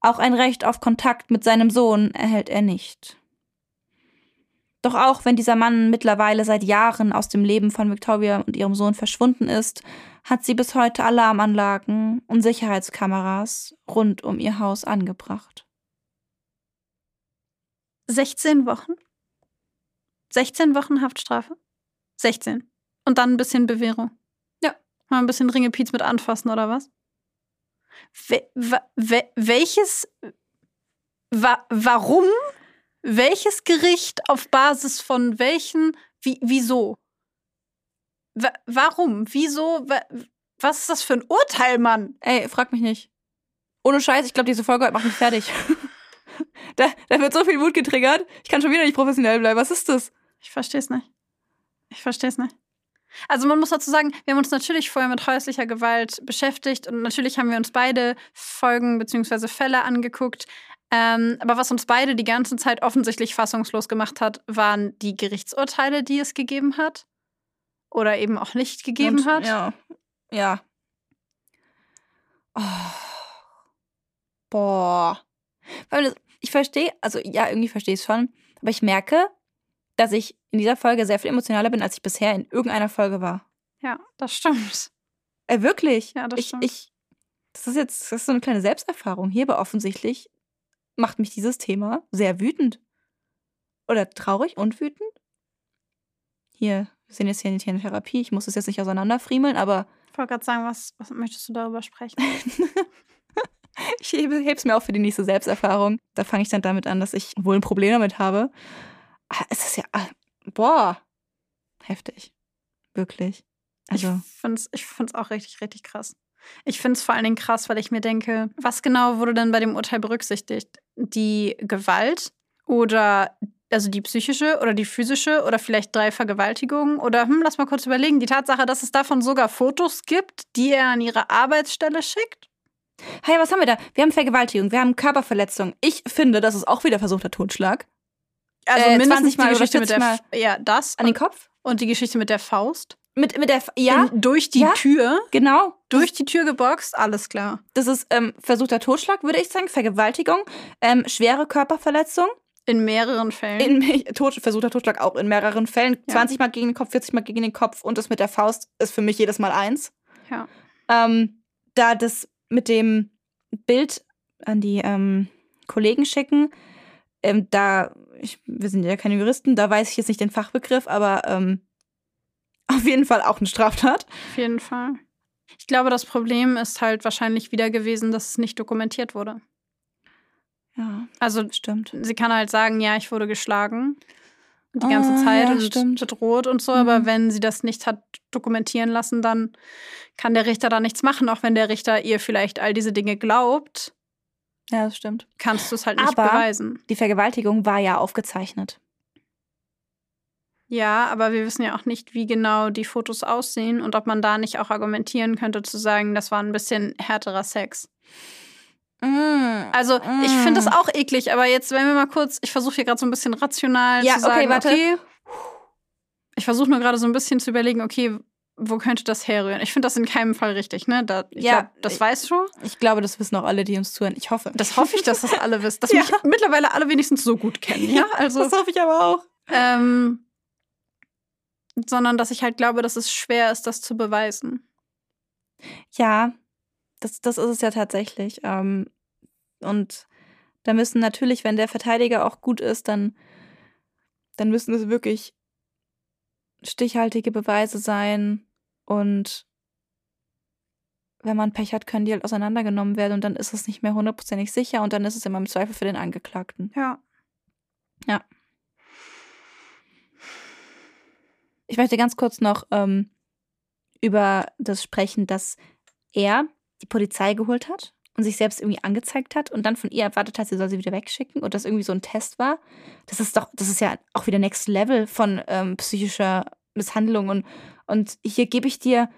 Auch ein Recht auf Kontakt mit seinem Sohn erhält er nicht. Doch auch wenn dieser Mann mittlerweile seit Jahren aus dem Leben von Victoria und ihrem Sohn verschwunden ist, hat sie bis heute Alarmanlagen und Sicherheitskameras rund um ihr Haus angebracht. 16 Wochen? 16 Wochen Haftstrafe? 16. Und dann ein bisschen Bewährung. Ja. Mal ein bisschen Ringepiez mit anfassen, oder was? We we welches. Wa warum welches Gericht auf Basis von welchen, wie, wieso? W warum? Wieso? Was ist das für ein Urteil, Mann? Ey, frag mich nicht. Ohne Scheiß, ich glaube, diese Folge macht mich fertig. (laughs) da, da wird so viel Wut getriggert. Ich kann schon wieder nicht professionell bleiben. Was ist das? Ich verstehe es nicht. Ich verstehe es nicht. Also man muss dazu sagen, wir haben uns natürlich vorher mit häuslicher Gewalt beschäftigt und natürlich haben wir uns beide Folgen bzw. Fälle angeguckt. Ähm, aber was uns beide die ganze Zeit offensichtlich fassungslos gemacht hat, waren die Gerichtsurteile, die es gegeben hat. Oder eben auch nicht gegeben Und, hat. Ja. Ja. Oh. Boah. Ich verstehe, also ja, irgendwie verstehe ich es schon. Aber ich merke, dass ich in dieser Folge sehr viel emotionaler bin, als ich bisher in irgendeiner Folge war. Ja, das stimmt. Äh, wirklich? Ja, das ich, stimmt. Ich, das ist jetzt das ist so eine kleine Selbsterfahrung. Hier aber offensichtlich macht mich dieses Thema sehr wütend. Oder traurig und wütend. Hier, wir sind jetzt hier in der Therapie. Ich muss das jetzt nicht auseinanderfriemeln, aber. Ich wollte gerade sagen, was, was möchtest du darüber sprechen? (laughs) ich hebe es mir auch für die nächste Selbsterfahrung. Da fange ich dann damit an, dass ich wohl ein Problem damit habe. Ah, es ist ja. Ah, boah, heftig. Wirklich. Also. Ich finde es ich find's auch richtig, richtig krass. Ich finde es vor allen Dingen krass, weil ich mir denke, was genau wurde denn bei dem Urteil berücksichtigt? Die Gewalt oder also die psychische oder die physische oder vielleicht drei Vergewaltigungen oder hm, lass mal kurz überlegen, die Tatsache, dass es davon sogar Fotos gibt, die er an ihre Arbeitsstelle schickt. Hey, was haben wir da? Wir haben Vergewaltigung, wir haben Körperverletzung. Ich finde, das ist auch wieder versuchter Totschlag. Also Äh, mindestens 20 Mal die Geschichte mit der 40 F- ja, das An den Kopf? und die Geschichte mit der Faust. Mit, mit der, F- ja, In, durch die Ja. Tür, genau. durch die Tür geboxt, alles klar. Das ist ähm, versuchter Totschlag, würde ich sagen, Vergewaltigung, ähm, schwere Körperverletzung, In mehreren Fällen. in, Tod, versuchter Totschlag auch in mehreren Fällen, Ja. 20 Mal gegen den Kopf, 40 Mal gegen den Kopf und das mit der Faust ist für mich jedes Mal eins. ja. Ähm, da das mit dem Bild an die ähm, Kollegen schicken, ähm, da, ich, wir sind ja keine Juristen, da weiß ich jetzt nicht den Fachbegriff, aber ähm, auf jeden Fall auch eine Straftat. Auf jeden Fall. Ich glaube, das Problem ist halt wahrscheinlich wieder gewesen, dass es nicht dokumentiert wurde. Ja, Also stimmt. sie kann halt sagen, ja, ich wurde geschlagen die ganze Ah, Zeit ja, und stimmt. bedroht und so, Mhm. aber wenn sie das nicht hat dokumentieren lassen, dann kann der Richter da nichts machen, auch wenn der Richter ihr vielleicht all diese Dinge glaubt, Ja, das stimmt. kannst du es halt nicht Aber- beweisen. Die Vergewaltigung war ja aufgezeichnet. Ja, aber wir wissen ja auch nicht, wie genau die Fotos aussehen und ob man da nicht auch argumentieren könnte, zu sagen, das war ein bisschen härterer Sex. Also, ich finde das auch eklig, aber jetzt, wenn wir mal kurz, ich versuche hier gerade so ein bisschen rational Ja, zu sagen, okay, warte. okay, ich versuche nur gerade so ein bisschen zu überlegen, okay, wo könnte das herrühren? Ich finde das in keinem Fall richtig, ne? Da, Ja, glaub, das weißt du. Ich glaube, das wissen auch alle, die uns zuhören. Ich hoffe. Das hoffe ich, dass das alle wissen, dass (laughs) Ja. mich mittlerweile alle wenigstens so gut kennen, ja? (laughs) Also, das hoffe ich aber auch. ähm, sondern dass ich halt glaube, dass es schwer ist, das zu beweisen. Ja, das, das ist es ja tatsächlich. Ähm, und da müssen natürlich, wenn der Verteidiger auch gut ist, dann, dann müssen es wirklich stichhaltige Beweise sein. Und wenn man Pech hat, können die halt auseinandergenommen werden und dann ist es nicht mehr hundertprozentig sicher und dann ist es immer im Zweifel für den Angeklagten. Ja. Ich möchte ganz kurz noch ähm, über das sprechen, dass er die Polizei geholt hat und sich selbst irgendwie angezeigt hat und dann von ihr erwartet hat, sie soll sie wieder wegschicken und das irgendwie so ein Test war. Das ist doch, das ist ja auch wieder Next Level von ähm, psychischer Misshandlung und, und hier gebe ich dir,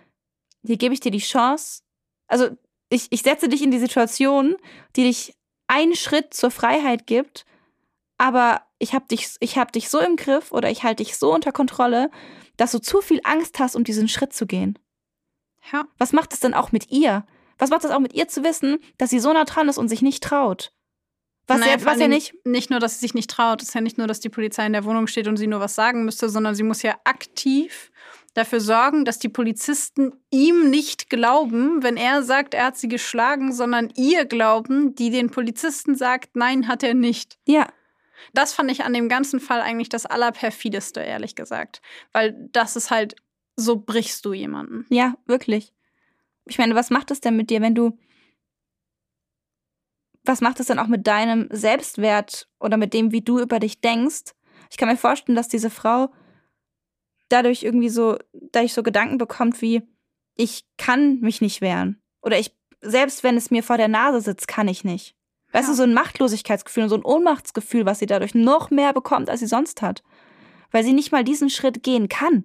hier gebe ich dir die Chance. Also ich, ich setze dich in die Situation, die dich einen Schritt zur Freiheit gibt, aber ich habe dich, ich hab dich so im Griff oder ich halte dich so unter Kontrolle, dass du zu viel Angst hast, um diesen Schritt zu gehen. Ja. Was macht es denn auch mit ihr? Was macht es auch mit ihr zu wissen, dass sie so nah dran ist und sich nicht traut? Was, Naja, was ja nicht. Nicht nur, dass sie sich nicht traut, es ist ja nicht nur, dass die Polizei in der Wohnung steht und sie nur was sagen müsste, sondern sie muss ja aktiv dafür sorgen, dass die Polizisten ihm nicht glauben, wenn er sagt, er hat sie geschlagen, sondern ihr glauben, die den Polizisten sagt, nein, hat er nicht. Ja, Das fand ich an dem ganzen Fall eigentlich das Allerperfideste, ehrlich gesagt. Weil das ist halt, so brichst du jemanden. ja, wirklich. Ich meine, was macht es denn mit dir, wenn du. Was macht es denn auch mit deinem Selbstwert oder mit dem, wie du über dich denkst? Ich kann mir vorstellen, dass diese Frau dadurch irgendwie so, dadurch so Gedanken bekommt wie, ich kann mich nicht wehren. Oder ich, selbst wenn es mir vor der Nase sitzt, kann ich nicht. Weißt Ja. du, so ein Machtlosigkeitsgefühl und so ein Ohnmachtsgefühl, was sie dadurch noch mehr bekommt, als sie sonst hat. Weil sie nicht mal diesen Schritt gehen kann.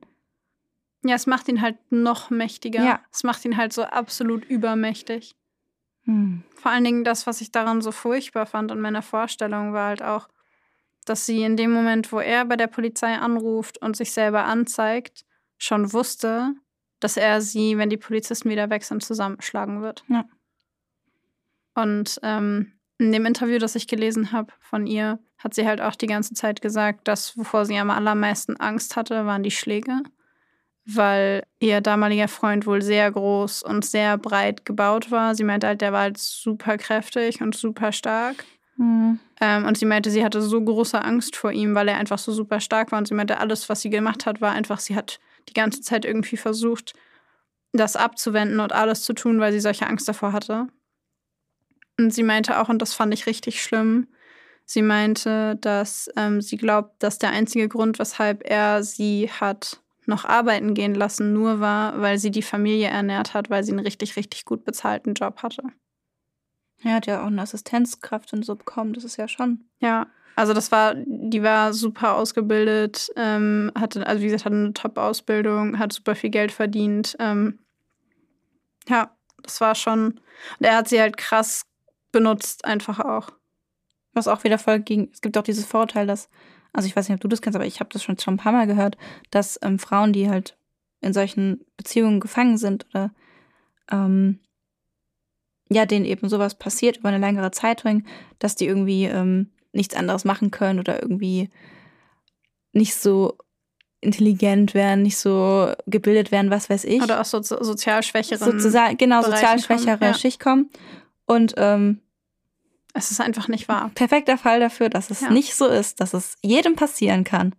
Ja, es macht ihn halt noch mächtiger. Ja. Es macht ihn halt so absolut übermächtig. Hm. Vor allen Dingen das, was ich daran so furchtbar fand an meiner Vorstellung, war halt auch, dass sie in dem Moment, wo er bei der Polizei anruft und sich selber anzeigt, schon wusste, dass er sie, wenn die Polizisten wieder weg sind, zusammenschlagen wird. Ja. Und ähm, in dem Interview, das ich gelesen habe von ihr, hat sie halt auch die ganze Zeit gesagt, dass wovor sie am allermeisten Angst hatte, waren die Schläge. Weil ihr damaliger Freund wohl sehr groß und sehr breit gebaut war. Sie meinte halt, der war halt super kräftig und super stark. Hm. Ähm, und sie meinte, sie hatte so große Angst vor ihm, weil er einfach so super stark war. Und sie meinte, alles, was sie gemacht hat, war einfach, sie hat die ganze Zeit irgendwie versucht, das abzuwenden und alles zu tun, weil sie solche Angst davor hatte. Und sie meinte auch, und das fand ich richtig schlimm, Sie meinte, dass ähm, sie glaubt, dass der einzige Grund, weshalb er sie hat noch arbeiten gehen lassen, nur war, weil sie die Familie ernährt hat, weil sie einen richtig, richtig gut bezahlten Job hatte. Er hat ja auch eine Assistenzkraft und so bekommen, das ist ja schon. Ja, also das war, die war super ausgebildet, ähm, hatte, also wie gesagt, hatte eine Top-Ausbildung, hat super viel Geld verdient. Ähm, ja, das war schon. Und er hat sie halt krass benutzt, einfach auch. Was auch wieder voll gegen. Es gibt auch dieses Vorurteil, dass, also ich weiß nicht, ob du das kennst, aber ich habe das schon, schon ein paar Mal gehört, dass ähm, Frauen, die halt in solchen Beziehungen gefangen sind oder ähm, ja, denen eben sowas passiert über eine längere Zeit dass die irgendwie ähm, nichts anderes machen können oder irgendwie nicht so intelligent werden, nicht so gebildet werden, was weiß ich. Oder auch so sozial schwächere Sozusagen, genau, sozial schwächere ja. Schicht kommen. Und ähm, es ist einfach nicht wahr. Perfekter Fall dafür, dass es ja. nicht so ist, dass es jedem passieren kann.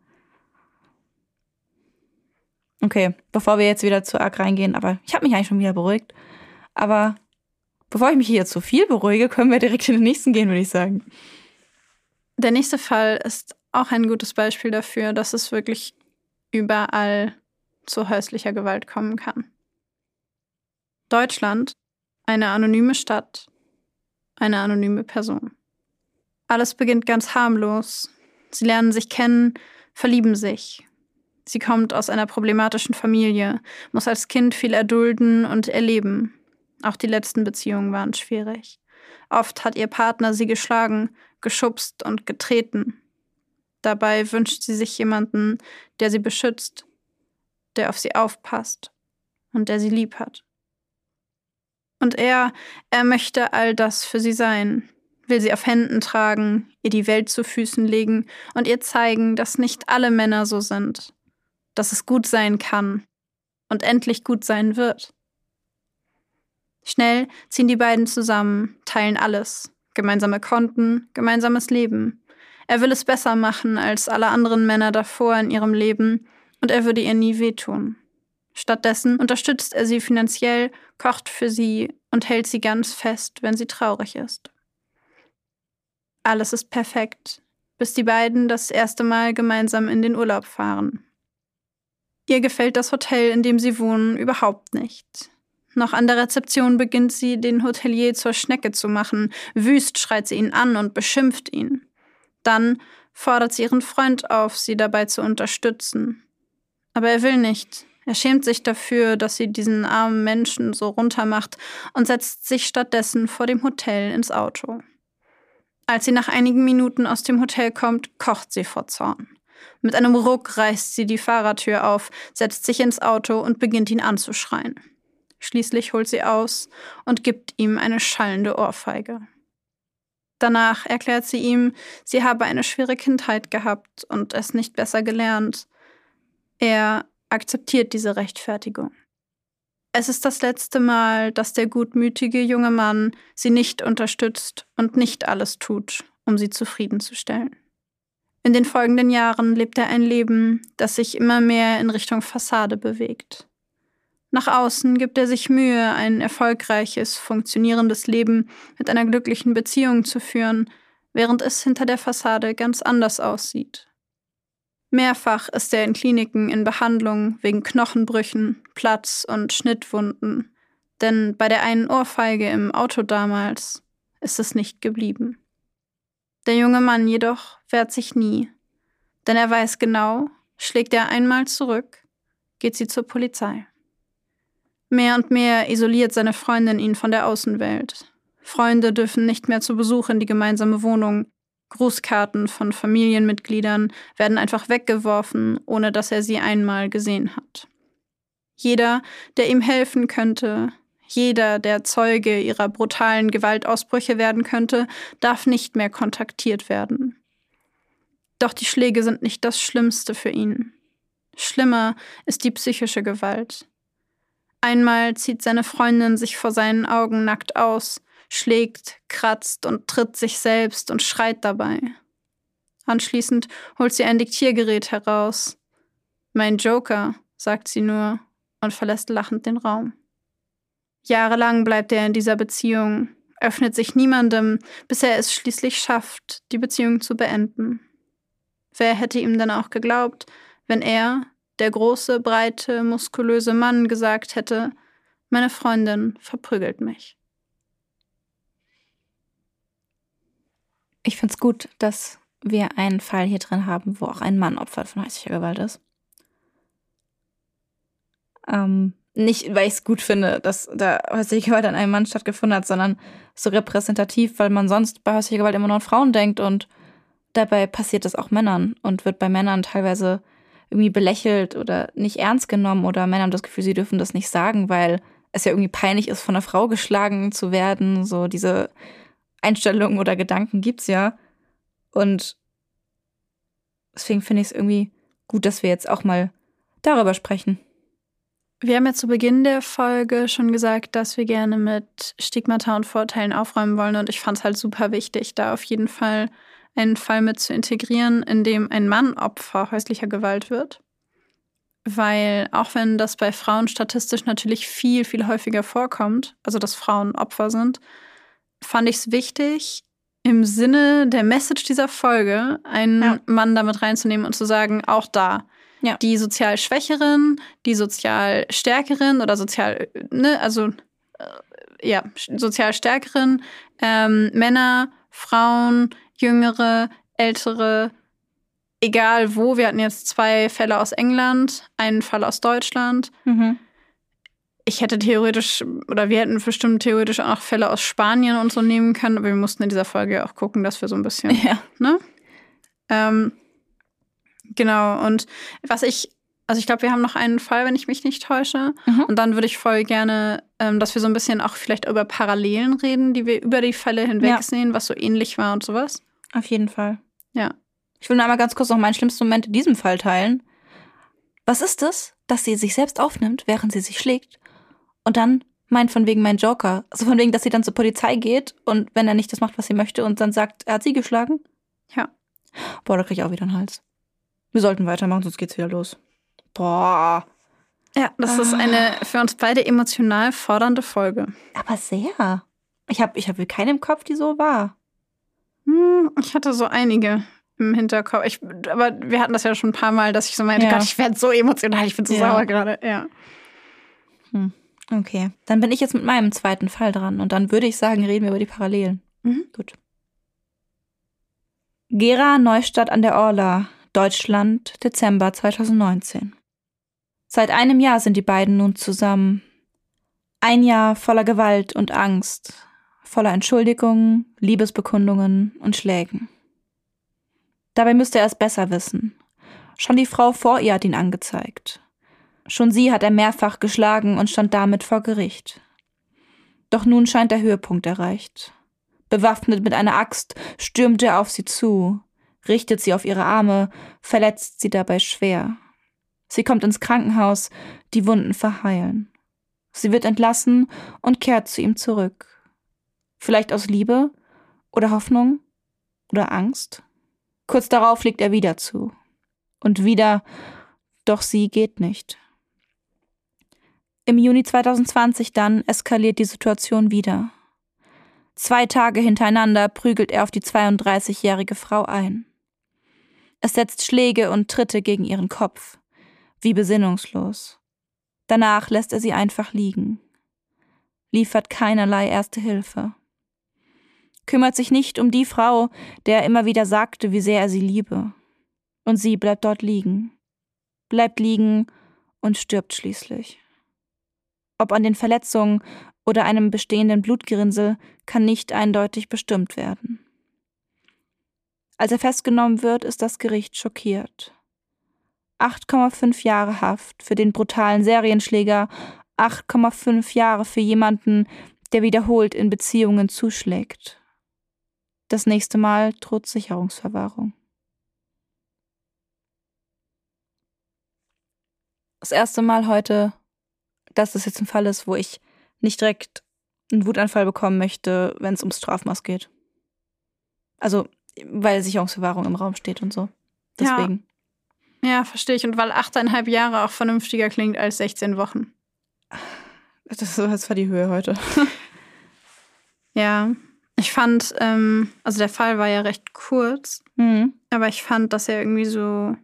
Okay, bevor wir jetzt wieder zu arg reingehen, aber ich habe mich eigentlich schon wieder beruhigt. Aber bevor ich mich hier zu viel beruhige, können wir direkt in den nächsten gehen, würde ich sagen. Der nächste Fall ist auch ein gutes Beispiel dafür, dass es wirklich überall zu häuslicher Gewalt kommen kann. Deutschland, eine anonyme Stadt, eine anonyme Person. Alles beginnt ganz harmlos. Sie lernen sich kennen, verlieben sich. Sie kommt aus einer problematischen Familie, muss als Kind viel erdulden und erleben. Auch die letzten Beziehungen waren schwierig. Oft hat ihr Partner sie geschlagen, geschubst und getreten. Dabei wünscht sie sich jemanden, der sie beschützt, der auf sie aufpasst und der sie lieb hat. Und er, er möchte all das für sie sein, will sie auf Händen tragen, ihr die Welt zu Füßen legen und ihr zeigen, dass nicht alle Männer so sind, dass es gut sein kann und endlich gut sein wird. Schnell ziehen die beiden zusammen, teilen alles, gemeinsame Konten, gemeinsames Leben. Er will es besser machen als alle anderen Männer davor in ihrem Leben und er würde ihr nie wehtun. Stattdessen unterstützt er sie finanziell, kocht für sie und hält sie ganz fest, wenn sie traurig ist. Alles ist perfekt, bis die beiden das erste Mal gemeinsam in den Urlaub fahren. Ihr gefällt das Hotel, in dem sie wohnen, überhaupt nicht. Noch an der Rezeption beginnt sie, den Hotelier zur Schnecke zu machen. Wüst schreit sie ihn an und beschimpft ihn. Dann fordert sie ihren Freund auf, sie dabei zu unterstützen. Aber er will nicht. Er schämt sich dafür, dass sie diesen armen Menschen so runtermacht und setzt sich stattdessen vor dem Hotel ins Auto. Als sie nach einigen Minuten aus dem Hotel kommt, kocht sie vor Zorn. Mit einem Ruck reißt sie die Fahrertür auf, setzt sich ins Auto und beginnt ihn anzuschreien. Schließlich holt sie aus und gibt ihm eine schallende Ohrfeige. Danach erklärt sie ihm, sie habe eine schwere Kindheit gehabt und es nicht besser gelernt. Er akzeptiert diese Rechtfertigung. Es ist das letzte Mal, dass der gutmütige junge Mann sie nicht unterstützt und nicht alles tut, um sie zufriedenzustellen. In den folgenden Jahren lebt er ein Leben, das sich immer mehr in Richtung Fassade bewegt. Nach außen gibt er sich Mühe, ein erfolgreiches, funktionierendes Leben mit einer glücklichen Beziehung zu führen, während es hinter der Fassade ganz anders aussieht. Mehrfach ist er in Kliniken in Behandlung wegen Knochenbrüchen, Platz- und Schnittwunden. Denn bei der einen Ohrfeige im Auto damals ist es nicht geblieben. Der junge Mann jedoch wehrt sich nie. Denn er weiß genau, schlägt er einmal zurück, geht sie zur Polizei. Mehr und mehr isoliert seine Freundin ihn von der Außenwelt. Freunde dürfen nicht mehr zu Besuch in die gemeinsame Wohnung, Grußkarten von Familienmitgliedern werden einfach weggeworfen, ohne dass er sie einmal gesehen hat. Jeder, der ihm helfen könnte, jeder, der Zeuge ihrer brutalen Gewaltausbrüche werden könnte, darf nicht mehr kontaktiert werden. Doch die Schläge sind nicht das Schlimmste für ihn. Schlimmer ist die psychische Gewalt. Einmal zieht seine Freundin sich vor seinen Augen nackt aus, schlägt, kratzt und tritt sich selbst und schreit dabei. Anschließend holt sie ein Diktiergerät heraus. Mein Joker, sagt sie nur und verlässt lachend den Raum. Jahrelang bleibt er in dieser Beziehung, öffnet sich niemandem, bis er es schließlich schafft, die Beziehung zu beenden. Wer hätte ihm denn auch geglaubt, wenn er, der große, breite, muskulöse Mann, gesagt hätte, meine Freundin verprügelt mich. Ich finde es gut, dass wir einen Fall hier drin haben, wo auch ein Mann Opfer von häuslicher Gewalt ist. Ähm, nicht, weil ich es gut finde, dass da häusliche Gewalt an einem Mann stattgefunden hat, sondern so repräsentativ, weil man sonst bei häuslicher Gewalt immer nur an Frauen denkt und dabei passiert das auch Männern und wird bei Männern teilweise irgendwie belächelt oder nicht ernst genommen oder Männer haben das Gefühl, sie dürfen das nicht sagen, weil es ja irgendwie peinlich ist, von einer Frau geschlagen zu werden. So diese Einstellungen oder Gedanken gibt's ja. Und deswegen finde ich es irgendwie gut, dass wir jetzt auch mal darüber sprechen. Wir haben ja zu Beginn der Folge schon gesagt, dass wir gerne mit Stigmata und Vorteilen aufräumen wollen. Und ich fand es halt super wichtig, da auf jeden Fall einen Fall mit zu integrieren, in dem ein Mann Opfer häuslicher Gewalt wird. Weil auch wenn das bei Frauen statistisch natürlich viel, viel häufiger vorkommt, also dass Frauen Opfer sind, fand ich es wichtig, im Sinne der Message dieser Folge einen ja. Mann damit reinzunehmen und zu sagen, auch da, ja. die sozial Schwächeren, die sozial Stärkeren oder sozial, ne, also äh, ja, sozial Stärkeren, ähm, Männer, Frauen, Jüngere, Ältere, egal wo. Wir hatten jetzt zwei Fälle aus England, einen Fall aus Deutschland. Mhm ich hätte theoretisch, oder wir hätten bestimmt theoretisch auch Fälle aus Spanien und so nehmen können, aber wir mussten in dieser Folge auch gucken, dass wir so ein bisschen, ja. ne? Ähm, genau, und was ich, also ich glaube, wir haben noch einen Fall, wenn ich mich nicht täusche. Mhm. Und dann würde ich voll gerne, ähm, dass wir so ein bisschen auch vielleicht über Parallelen reden, die wir über die Fälle hinweg ja. sehen, was so ähnlich war und sowas. Auf jeden Fall. Ja. Ich will nur einmal ganz kurz noch meinen schlimmsten Moment in diesem Fall teilen. Was ist es, dass sie sich selbst aufnimmt, während sie sich schlägt und dann meint von wegen mein Joker. Also von wegen, dass sie dann zur Polizei geht und wenn er nicht das macht, was sie möchte und dann sagt, er hat sie geschlagen. Ja. Boah, da krieg ich auch wieder einen Hals. Wir sollten weitermachen, sonst geht's wieder los. Boah. Ja, das ah. ist eine für uns beide emotional fordernde Folge. Aber sehr. Ich habe ich hab keine im Kopf, die so war. Hm, ich hatte so einige im Hinterkopf. Ich, aber wir hatten das ja schon ein paar Mal, dass ich so meinte, ja. Gott, ich werde so emotional, ich bin so ja. sauer gerade. Ja. Hm. Okay, dann bin ich jetzt mit meinem zweiten Fall dran und dann würde ich sagen, reden wir über die Parallelen. Mhm. Gut. Gera Neustadt an der Orla, Deutschland, Dezember 2019. Seit einem Jahr sind die beiden nun zusammen. Ein Jahr voller Gewalt und Angst, voller Entschuldigungen, Liebesbekundungen und Schlägen. Dabei müsste er es besser wissen. Schon die Frau vor ihr hat ihn angezeigt. Schon sie hat er mehrfach geschlagen und stand damit vor Gericht. Doch nun scheint der Höhepunkt erreicht. Bewaffnet mit einer Axt stürmt er auf sie zu, richtet sie auf ihre Arme, verletzt sie dabei schwer. Sie kommt ins Krankenhaus, die Wunden verheilen. Sie wird entlassen und kehrt zu ihm zurück. Vielleicht aus Liebe oder Hoffnung oder Angst? Kurz darauf legt er wieder zu. Und wieder, doch sie geht nicht. Im Juni 2020 dann eskaliert die Situation wieder. Zwei Tage hintereinander prügelt er auf die 32-jährige Frau ein. Es setzt Schläge und Tritte gegen ihren Kopf, wie besinnungslos. Danach lässt er sie einfach liegen, liefert keinerlei erste Hilfe, kümmert sich nicht um die Frau, der er immer wieder sagte, wie sehr er sie liebe. Und sie bleibt dort liegen, bleibt liegen und stirbt schließlich. Ob an den Verletzungen oder einem bestehenden Blutgerinnsel kann nicht eindeutig bestimmt werden. Als er festgenommen wird, ist das Gericht schockiert. 8,5 Jahre Haft für den brutalen Serienschläger, 8,5 Jahre für jemanden, der wiederholt in Beziehungen zuschlägt. Das nächste Mal droht Sicherungsverwahrung. Das erste Mal heute dass das jetzt ein Fall ist, wo ich nicht direkt einen Wutanfall bekommen möchte, wenn es ums Strafmaß geht. Also, weil Sicherungsverwahrung im Raum steht und so. Deswegen. Ja, ja verstehe ich. Und weil achteinhalb Jahre auch vernünftiger klingt als 16 Wochen. Das, das war die Höhe heute. (laughs) Ja, ich fand, ähm, also der Fall war ja recht kurz, Mhm. aber ich fand, dass er irgendwie so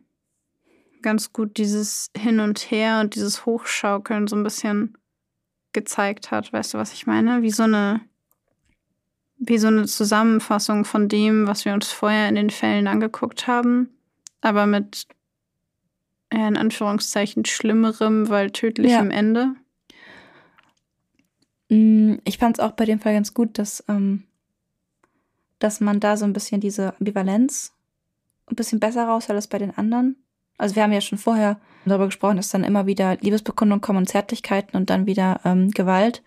ganz gut dieses Hin und Her und dieses Hochschaukeln so ein bisschen gezeigt hat. Weißt du, was ich meine? Wie so eine, wie so eine Zusammenfassung von dem, was wir uns vorher in den Fällen angeguckt haben, aber mit ja, in Anführungszeichen schlimmerem, weil tödlichem Ende. Mm, Ich fand es auch bei dem Fall ganz gut, dass, ähm, dass man da so ein bisschen diese Ambivalenz ein bisschen besser raushält als bei den anderen. Also wir haben ja schon vorher darüber gesprochen, dass dann immer wieder Liebesbekundungen kommen und Zärtlichkeiten und dann wieder ähm, Gewalt.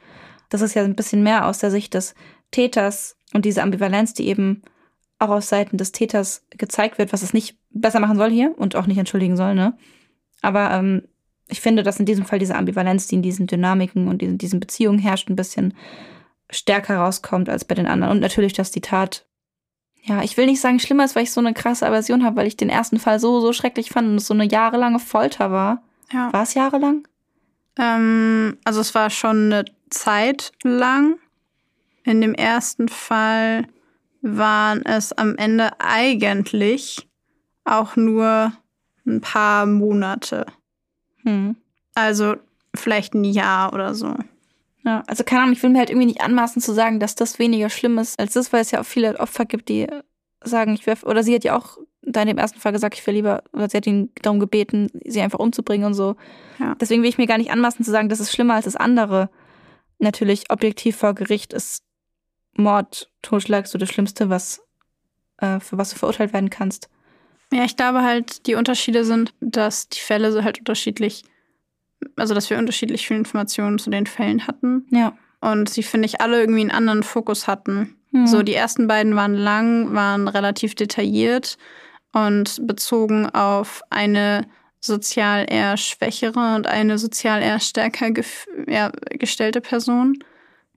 Das ist ja ein bisschen mehr aus der Sicht des Täters und diese Ambivalenz, die eben auch aus Seiten des Täters gezeigt wird, was es nicht besser machen soll hier und auch nicht entschuldigen soll, ne? Aber ähm, ich finde, dass in diesem Fall diese Ambivalenz, die in diesen Dynamiken und in diesen Beziehungen herrscht, ein bisschen stärker rauskommt als bei den anderen. Und natürlich, dass die Tat, ja, ich will nicht sagen schlimmer ist, weil ich so eine krasse Aversion habe, weil ich den ersten Fall so, so schrecklich fand und es so eine jahrelange Folter war. Ja. War es jahrelang? Ähm, also es war schon eine Zeit lang. In dem ersten Fall waren es am Ende eigentlich auch nur ein paar Monate. Hm. Also vielleicht ein Jahr oder so. Ja, also keine Ahnung, ich will mir halt irgendwie nicht anmaßen zu sagen, dass das weniger schlimm ist als das, weil es ja auch viele Opfer gibt, die sagen, ich werf, oder sie hat ja auch da in dem ersten Fall gesagt, ich will lieber, oder sie hat ihn darum gebeten, sie einfach umzubringen und so. Ja. Deswegen will ich mir gar nicht anmaßen zu sagen, das ist schlimmer als das andere. Natürlich, objektiv vor Gericht ist Mord, Totschlag so das Schlimmste, was, äh, für was du verurteilt werden kannst. Ja, ich glaube halt, die Unterschiede sind, dass die Fälle so halt unterschiedlich, also dass wir unterschiedlich viel Informationen zu den Fällen hatten Ja. und sie, finde ich, alle irgendwie einen anderen Fokus hatten. Hm. So, die ersten beiden waren lang, waren relativ detailliert und bezogen auf eine sozial eher schwächere und eine sozial eher stärker ja, gestellte Person.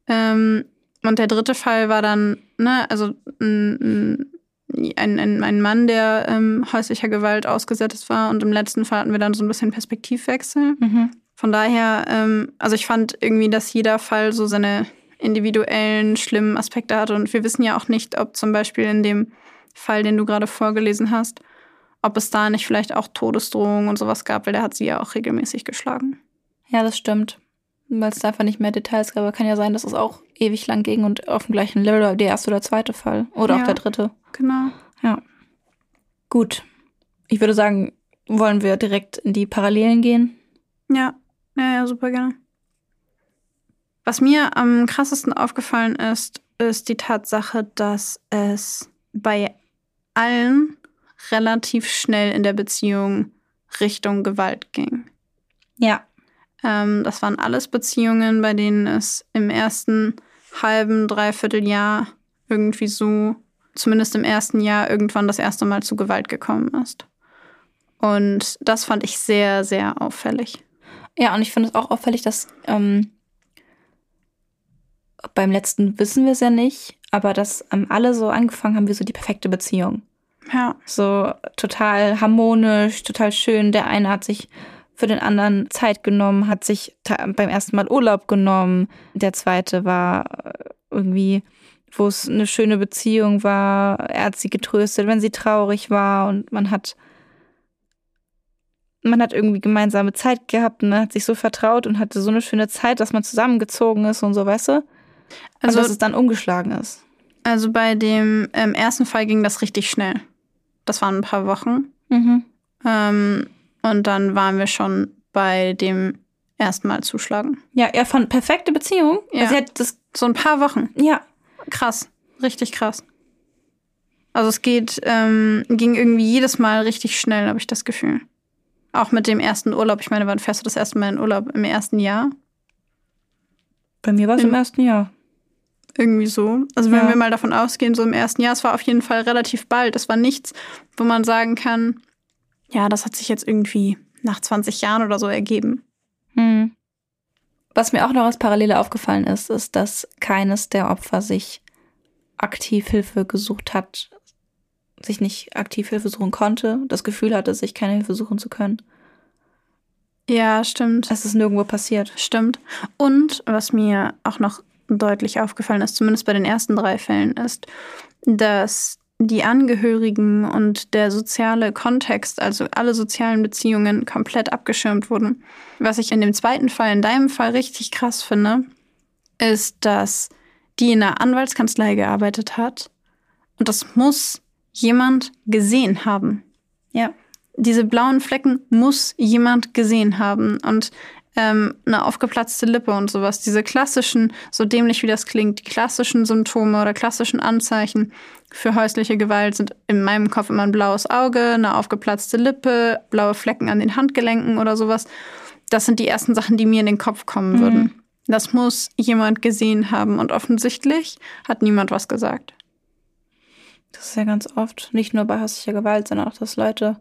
Ähm, und der dritte Fall war dann, ne, also ein, ein, ein, ein Mann, der ähm, häuslicher Gewalt ausgesetzt war. Und im letzten Fall hatten wir dann so ein bisschen Perspektivwechsel. Mhm. Von daher, ähm, also ich fand irgendwie, dass jeder Fall so seine individuellen, schlimmen Aspekte hatte. Und wir wissen ja auch nicht, ob zum Beispiel in dem Fall, den du gerade vorgelesen hast, ob es da nicht vielleicht auch Todesdrohungen und sowas gab, weil der hat sie ja auch regelmäßig geschlagen. Ja, das stimmt. Weil es da einfach nicht mehr Details gab. Aber kann ja sein, dass es auch ewig lang ging und auf dem gleichen Level der erste oder zweite Fall. Oder Ja. auch der dritte. Genau. Ja. Gut. Ich würde sagen, wollen wir direkt in die Parallelen gehen? Ja, ja, ja, super gerne. Was mir am krassesten aufgefallen ist, ist die Tatsache, dass es bei allen relativ schnell in der Beziehung Richtung Gewalt ging. Ja. Ähm, das waren alles Beziehungen, bei denen es im ersten halben, dreiviertel Jahr irgendwie so, zumindest im ersten Jahr, irgendwann das erste Mal zu Gewalt gekommen ist. Und das fand ich sehr, sehr auffällig. Ja, und ich finde es auch auffällig, dass ähm, beim letzten wissen wir es ja nicht, aber dass ähm, alle so angefangen haben wie so die perfekte Beziehung. Ja, So total harmonisch, total schön. Der eine hat sich für den anderen Zeit genommen, hat sich beim ersten Mal Urlaub genommen. Der zweite war äh, irgendwie, wo es eine schöne Beziehung war. Er hat sie getröstet, wenn sie traurig war und man hat man hat irgendwie gemeinsame Zeit gehabt und man hat sich so vertraut und hatte so eine schöne Zeit, dass man zusammengezogen ist und so, weißt du? Also, Also- dass es dann umgeschlagen ist. also bei dem ähm, ersten Fall ging das richtig schnell. Das waren ein paar Wochen. Mhm. Ähm, und dann waren wir schon bei dem ersten Mal zuschlagen. Ja, er fand perfekte Beziehung. Ja. Also sie hat das, So ein paar Wochen. ja, Krass. Richtig krass. Also es geht, ähm, ging irgendwie jedes Mal richtig schnell, habe ich das Gefühl. Auch mit dem ersten Urlaub. Ich meine, wann fährst du das erste Mal in Urlaub? Im ersten Jahr? Bei mir war es im Im- ersten Jahr. Irgendwie so. Also wenn Ja. wir mal davon ausgehen, so im ersten Jahr, es war auf jeden Fall relativ bald. Es war nichts, wo man sagen kann, ja, das hat sich jetzt irgendwie nach 20 Jahren oder so ergeben. Hm. Was mir auch noch als Parallele aufgefallen ist, ist, dass keines der Opfer sich aktiv Hilfe gesucht hat, sich nicht aktiv Hilfe suchen konnte, das Gefühl hatte, sich keine Hilfe suchen zu können. Ja, stimmt. Es ist nirgendwo passiert. Stimmt. Und was mir auch noch deutlich aufgefallen ist, zumindest bei den ersten drei Fällen, ist, dass die Angehörigen und der soziale Kontext, also alle sozialen Beziehungen, komplett abgeschirmt wurden. Was ich in dem zweiten Fall, in deinem Fall richtig krass finde, ist, dass die in einer Anwaltskanzlei gearbeitet hat. Und das muss jemand gesehen haben. Ja. Diese blauen Flecken muss jemand gesehen haben. Und ähm, eine aufgeplatzte Lippe und sowas. Diese klassischen, so dämlich wie das klingt, die klassischen Symptome oder klassischen Anzeichen für häusliche Gewalt sind in meinem Kopf immer ein blaues Auge, eine aufgeplatzte Lippe, blaue Flecken an den Handgelenken oder sowas. Das sind die ersten Sachen, die mir in den Kopf kommen mhm. würden. Das muss jemand gesehen haben und offensichtlich hat niemand was gesagt. Das ist ja ganz oft, nicht nur bei häuslicher Gewalt, sondern auch, dass Leute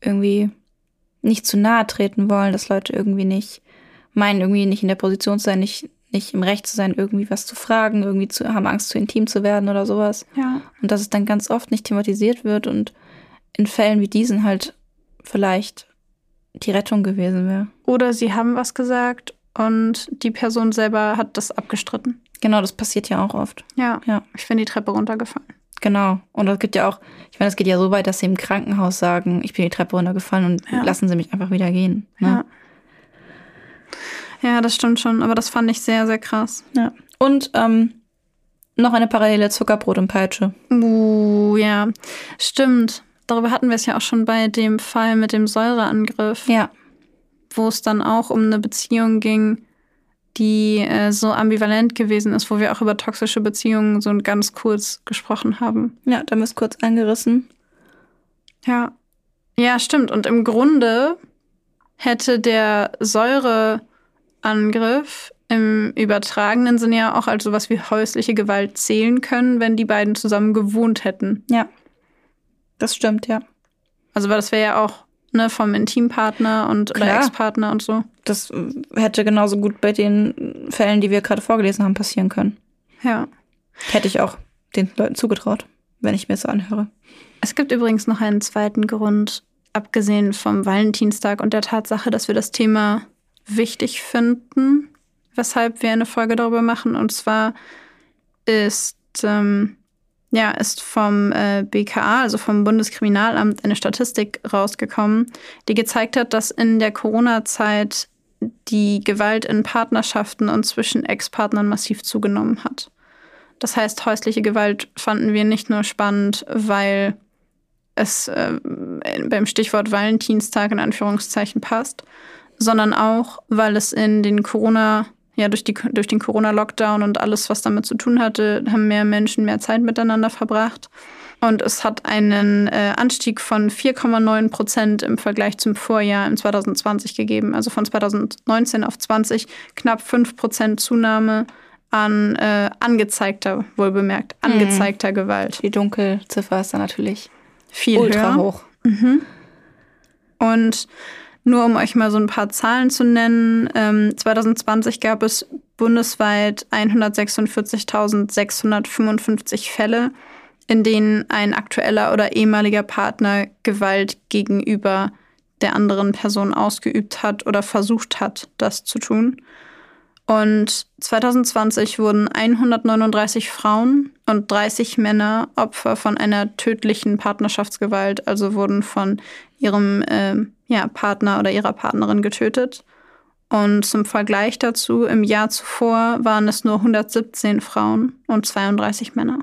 irgendwie nicht zu nahe treten wollen, dass Leute irgendwie nicht meinen, irgendwie nicht in der Position zu sein, nicht, nicht im Recht zu sein, irgendwie was zu fragen, irgendwie zu, haben Angst, zu intim zu werden oder sowas. Ja. Und dass es dann ganz oft nicht thematisiert wird und in Fällen wie diesen halt vielleicht die Rettung gewesen wäre. Oder sie haben was gesagt und die Person selber hat das abgestritten. Genau, das passiert ja auch oft. Ja. ja. Ich bin die Treppe runtergefallen. Genau. Und das geht ja auch, ich meine, es geht ja so weit, dass sie im Krankenhaus sagen, ich bin die Treppe runtergefallen und ja. lassen sie mich einfach wieder gehen. Ne? Ja. ja, das stimmt schon. Aber das fand ich sehr, sehr krass. Ja. Und ähm, noch eine parallele Zuckerbrot und Peitsche. Uh, ja. Stimmt. Darüber hatten wir es ja auch schon bei dem Fall mit dem Säureangriff. Ja. Wo es dann auch um eine Beziehung ging, die äh, so ambivalent gewesen ist, wo wir auch über toxische Beziehungen so ganz kurz gesprochen haben. Ja, da haben wir es kurz angerissen. Ja. Ja, stimmt. Und im Grunde hätte der Säureangriff im übertragenen Sinne ja auch als sowas wie häusliche Gewalt zählen können, wenn die beiden zusammen gewohnt hätten. Ja. Das stimmt, ja. Also, weil das wäre ja auch ne, vom Intimpartner und Klar. oder Ex-Partner und so. Das hätte genauso gut bei den Fällen, die wir gerade vorgelesen haben, passieren können. Ja. Hätte ich auch den Leuten zugetraut, wenn ich mir das so anhöre. Es gibt übrigens noch einen zweiten Grund, abgesehen vom Valentinstag und der Tatsache, dass wir das Thema wichtig finden, weshalb wir eine Folge darüber machen. Und zwar ist ähm, ja, ist vom äh, BKA, also vom Bundeskriminalamt, eine Statistik rausgekommen, die gezeigt hat, dass in der Corona-Zeit die Gewalt in Partnerschaften und zwischen Ex-Partnern massiv zugenommen hat. Das heißt, häusliche Gewalt fanden wir nicht nur spannend, weil es äh, beim Stichwort Valentinstag in Anführungszeichen passt, sondern auch, weil es in den Corona- ja, durch, die, durch den Corona-Lockdown und alles, was damit zu tun hatte, haben mehr Menschen mehr Zeit miteinander verbracht. Und es hat einen äh, Anstieg von 4,9 Prozent im Vergleich zum Vorjahr im 2020 gegeben. Also von 2019 auf 20 knapp 5 Prozent Zunahme an äh, angezeigter, wohlbemerkt, mhm. angezeigter mhm. Gewalt. Die Dunkelziffer ist da natürlich viel ultra höher. hoch. Mhm. Und nur um euch mal so ein paar Zahlen zu nennen. Ähm, 2020 gab es bundesweit 146.655 Fälle, in denen ein aktueller oder ehemaliger Partner Gewalt gegenüber der anderen Person ausgeübt hat oder versucht hat, das zu tun. Und 2020 wurden 139 Frauen und 30 Männer Opfer von einer tödlichen Partnerschaftsgewalt, also wurden von ihrem äh, ja, Partner oder ihrer Partnerin getötet. Und zum Vergleich dazu, im Jahr zuvor waren es nur 117 Frauen und 32 Männer.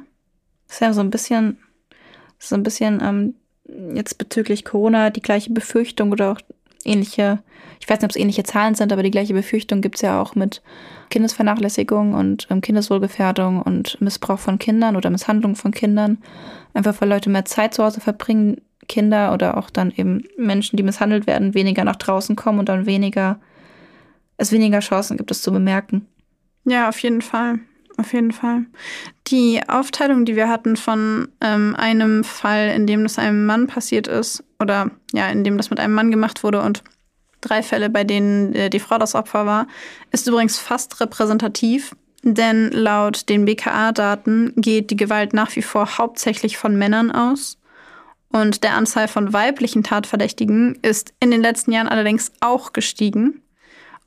Das ist ja so ein bisschen, so ein bisschen ähm, jetzt bezüglich Corona die gleiche Befürchtung oder auch ähnliche, ich weiß nicht, ob es ähnliche Zahlen sind, aber die gleiche Befürchtung gibt es ja auch mit Kindesvernachlässigung und ähm, Kindeswohlgefährdung und Missbrauch von Kindern oder Misshandlung von Kindern. Einfach weil Leute mehr Zeit zu Hause verbringen, Kinder oder auch dann eben Menschen, die misshandelt werden, weniger nach draußen kommen und dann weniger, es weniger Chancen gibt, es zu bemerken. Ja, auf jeden Fall. Auf jeden Fall. Die Aufteilung, die wir hatten von ähm, einem Fall, in dem das einem Mann passiert ist, oder ja, in dem das mit einem Mann gemacht wurde und drei Fälle, bei denen äh, die Frau das Opfer war, ist übrigens fast repräsentativ, denn laut den BKA-Daten geht die Gewalt nach wie vor hauptsächlich von Männern aus. Und der Anzahl von weiblichen Tatverdächtigen ist in den letzten Jahren allerdings auch gestiegen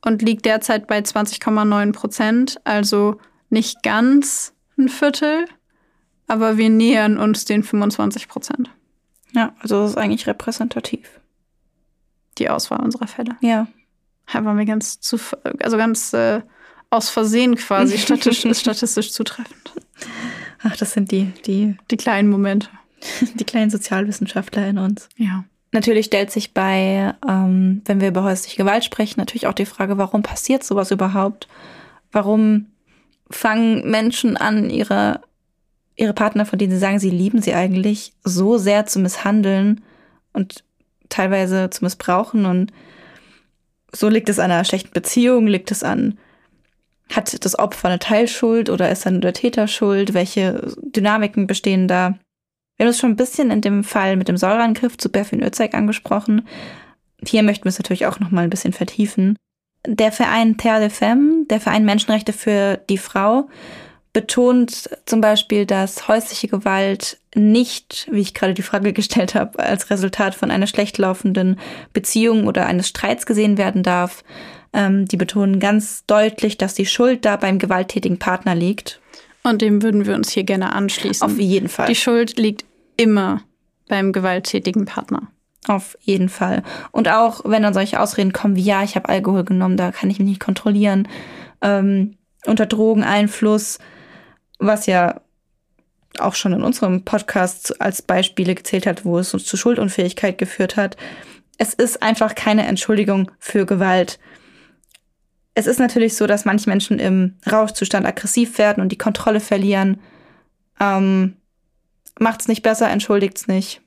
und liegt derzeit bei 20,9 Prozent, also nicht ganz ein Viertel, aber wir nähern uns den 25 Prozent. Ja, also das ist eigentlich repräsentativ. Die Auswahl unserer Fälle. Ja. Ja, waren wir ganz zu, also ganz äh, aus Versehen quasi (laughs) statistisch, statistisch zutreffend. Ach, das sind die, die, Die kleinen Momente. (laughs) die kleinen Sozialwissenschaftler in uns. Ja. Natürlich stellt sich bei, ähm, wenn wir über häusliche Gewalt sprechen, natürlich auch die Frage, warum passiert sowas überhaupt? Warum fangen Menschen an, ihre, ihre Partner, von denen sie sagen, sie lieben sie eigentlich, so sehr zu misshandeln und teilweise zu missbrauchen? Und so liegt es an einer schlechten Beziehung, liegt es an, hat das Opfer eine Teilschuld oder ist dann der Täter schuld? Welche Dynamiken bestehen da? Wir haben es schon ein bisschen in dem Fall mit dem Säureangriff zu Berfin Özek angesprochen. Hier möchten wir es natürlich auch noch mal ein bisschen vertiefen. Der Verein Terre de Femme, der Verein Menschenrechte für die Frau, betont zum Beispiel, dass häusliche Gewalt nicht, wie ich gerade die Frage (laughs) gestellt habe, als Resultat von einer schlecht laufenden Beziehung oder eines Streits gesehen werden darf. Ähm, die betonen ganz deutlich, dass die Schuld da beim gewalttätigen Partner liegt. Und dem würden wir uns hier gerne anschließen. Auf jeden Fall. Die Schuld liegt immer beim gewalttätigen Partner. Auf jeden Fall. Und auch wenn dann solche Ausreden kommen wie, ja, ich habe Alkohol genommen, da kann ich mich nicht kontrollieren, ähm, unter Drogeneinfluss, was ja auch schon in unserem Podcast als Beispiele gezählt hat, wo es uns zu Schuldunfähigkeit geführt hat. Es ist einfach keine Entschuldigung für Gewalt. Es ist natürlich so, dass manche Menschen im Rauschzustand aggressiv werden und die Kontrolle verlieren. Ähm, macht's nicht besser, entschuldigt's nicht.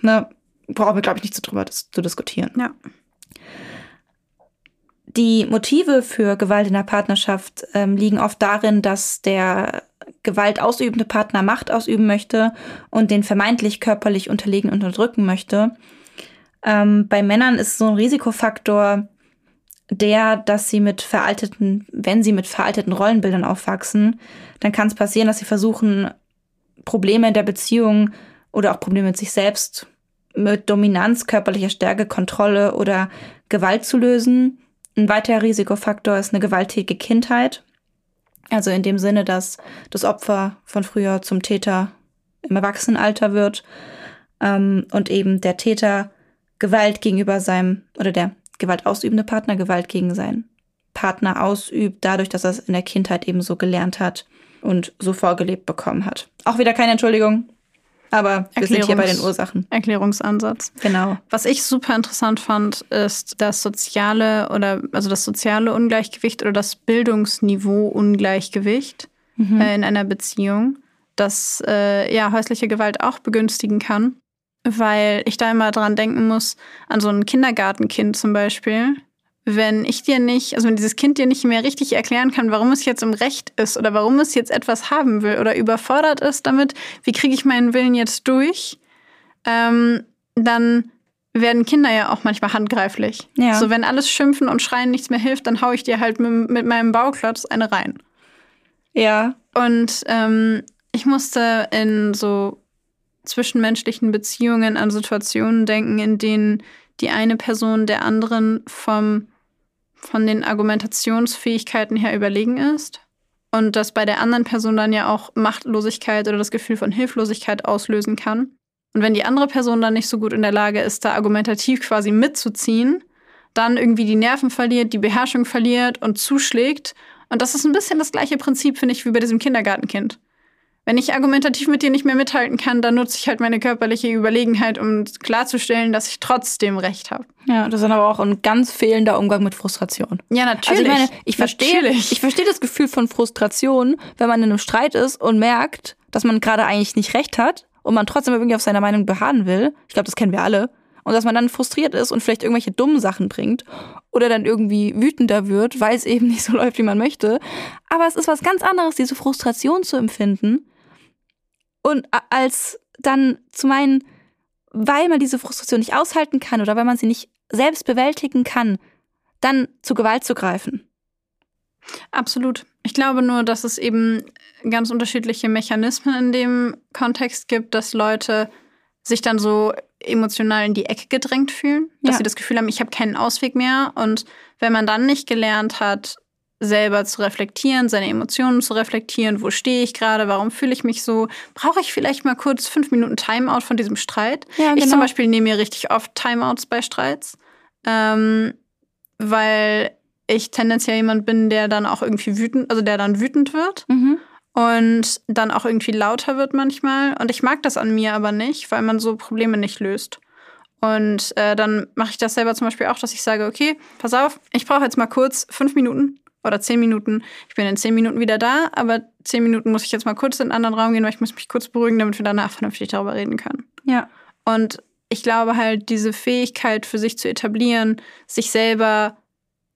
Ne? Brauchen wir, glaube ich, nicht so drüber dis zu diskutieren. Ja. Die Motive für Gewalt in der Partnerschaft ähm, liegen oft darin, dass der Gewalt ausübende Partner Macht ausüben möchte und den vermeintlich körperlich unterlegen unterdrücken möchte. Ähm, bei Männern ist so ein Risikofaktor der, dass sie mit veralteten, wenn sie mit veralteten Rollenbildern aufwachsen, dann kann es passieren, dass sie versuchen, Probleme in der Beziehung oder auch Probleme mit sich selbst mit Dominanz, körperlicher Stärke, Kontrolle oder Gewalt zu lösen. Ein weiterer Risikofaktor ist eine gewalttätige Kindheit. Also in dem Sinne, dass das Opfer von früher zum Täter im Erwachsenenalter wird ähm, und eben der Täter Gewalt gegenüber seinem oder der Gewalt ausübende Partner Gewalt gegen seinen Partner ausübt, dadurch, dass er es in der Kindheit eben so gelernt hat und so vorgelebt bekommen hat. Auch wieder keine Entschuldigung, aber wir sind hier bei den Ursachen. Erklärungsansatz. Genau. Was ich super interessant fand, ist das soziale oder also das soziale Ungleichgewicht oder das Bildungsniveau-Ungleichgewicht Mhm. äh, in einer Beziehung, das äh, ja häusliche Gewalt auch begünstigen kann, weil ich da immer dran denken muss an so ein Kindergartenkind zum Beispiel. Wenn ich dir nicht, also wenn dieses Kind dir nicht mehr richtig erklären kann, warum es jetzt im Recht ist oder warum es jetzt etwas haben will oder überfordert ist damit, wie kriege ich meinen Willen jetzt durch, ähm, dann werden Kinder ja auch manchmal handgreiflich. Ja. So, wenn alles Schimpfen und Schreien nichts mehr hilft, dann hau ich dir halt mit, mit meinem Bauklotz eine rein. Ja. Und ähm, ich musste in so zwischenmenschlichen Beziehungen an Situationen denken, in denen die eine Person der anderen vom, von den Argumentationsfähigkeiten her überlegen ist. Und das bei der anderen Person dann ja auch Machtlosigkeit oder das Gefühl von Hilflosigkeit auslösen kann. Und wenn die andere Person dann nicht so gut in der Lage ist, da argumentativ quasi mitzuziehen, dann irgendwie die Nerven verliert, die Beherrschung verliert und zuschlägt. Und das ist ein bisschen das gleiche Prinzip, finde ich, wie bei diesem Kindergartenkind. Wenn ich argumentativ mit dir nicht mehr mithalten kann, dann nutze ich halt meine körperliche Überlegenheit, um klarzustellen, dass ich trotzdem recht habe. Ja, das ist aber auch ein ganz fehlender Umgang mit Frustration. Ja, Also ich meine, ich verstehe, Natürlich. ich verstehe das Gefühl von Frustration, wenn man in einem Streit ist und merkt, dass man gerade eigentlich nicht recht hat und man trotzdem irgendwie auf seiner Meinung beharren will. Ich glaube, das kennen wir alle. Und dass man dann frustriert ist und vielleicht irgendwelche dummen Sachen bringt oder dann irgendwie wütender wird, weil es eben nicht so (laughs) läuft, wie man möchte. Aber es ist was ganz anderes, diese Frustration zu empfinden und als dann zu meinen, weil man diese Frustration nicht aushalten kann oder weil man sie nicht selbst bewältigen kann, dann zu Gewalt zu greifen. Absolut. Ich glaube nur, dass es eben ganz unterschiedliche Mechanismen in dem Kontext gibt, dass Leute sich dann so emotional in die Ecke gedrängt fühlen, dass Ja. sie das Gefühl haben, ich habe keinen Ausweg mehr. Und wenn man dann nicht gelernt hat, selber zu reflektieren, seine Emotionen zu reflektieren. Wo stehe ich gerade? Warum fühle ich mich so? Brauche ich vielleicht mal kurz fünf Minuten Timeout von diesem Streit? Ja, Ich genau. zum Beispiel nehme mir richtig oft Timeouts bei Streits, ähm, weil ich tendenziell jemand bin, der dann auch irgendwie wütend, also der dann wütend wird Mhm. und dann auch irgendwie lauter wird manchmal. Und ich mag das an mir aber nicht, weil man so Probleme nicht löst. Und äh, dann mache ich das selber zum Beispiel auch, dass ich sage, okay, pass auf, ich brauche jetzt mal kurz fünf Minuten oder zehn Minuten. Ich bin in zehn Minuten wieder da, aber zehn Minuten muss ich jetzt mal kurz in einen anderen Raum gehen, weil ich muss mich kurz beruhigen, damit wir danach vernünftig darüber reden können. Ja. Und ich glaube halt, diese Fähigkeit für sich zu etablieren, sich selber